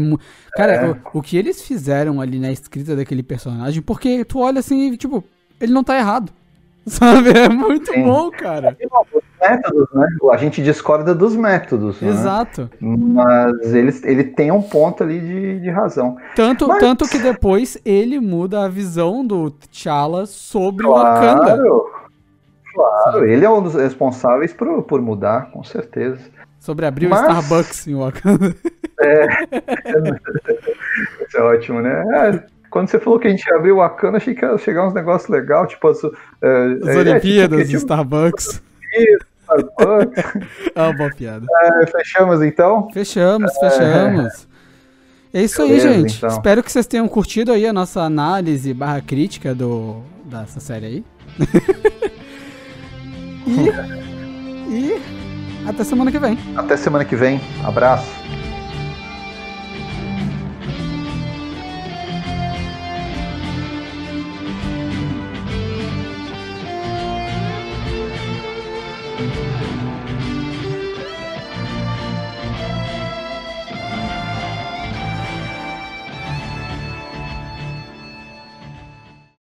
Speaker 1: cara, é. O, o, que eles fizeram ali na escrita daquele personagem, porque tu olha assim tipo, ele não tá errado. Sabe? É muito Sim. bom, cara.
Speaker 2: Os métodos, né? A gente discorda dos métodos.
Speaker 1: Né? Exato.
Speaker 2: Né? Mas ele, ele tem um ponto ali de, de razão.
Speaker 1: Tanto, Mas... tanto que depois ele muda a visão do T'Challa sobre claro, o Wakanda.
Speaker 2: Claro, ele é um dos responsáveis por, por mudar, com certeza.
Speaker 1: Sobre abrir Mas... o Starbucks em Wakanda.
Speaker 2: É. Isso é ótimo, né? É quando você falou que a gente ia abrir o Wakanda, achei que ia chegar uns negócios legais, tipo as,
Speaker 1: é, as é, Olimpíadas, é, tipo, Starbucks. Starbucks. ah, boa piada.
Speaker 2: É, fechamos então?
Speaker 1: Fechamos, fechamos. É isso Beleza, aí, gente. Então. Espero que vocês tenham curtido aí a nossa análise barra crítica do, dessa série aí. e, e até semana que vem.
Speaker 2: Até semana que vem. Abraço.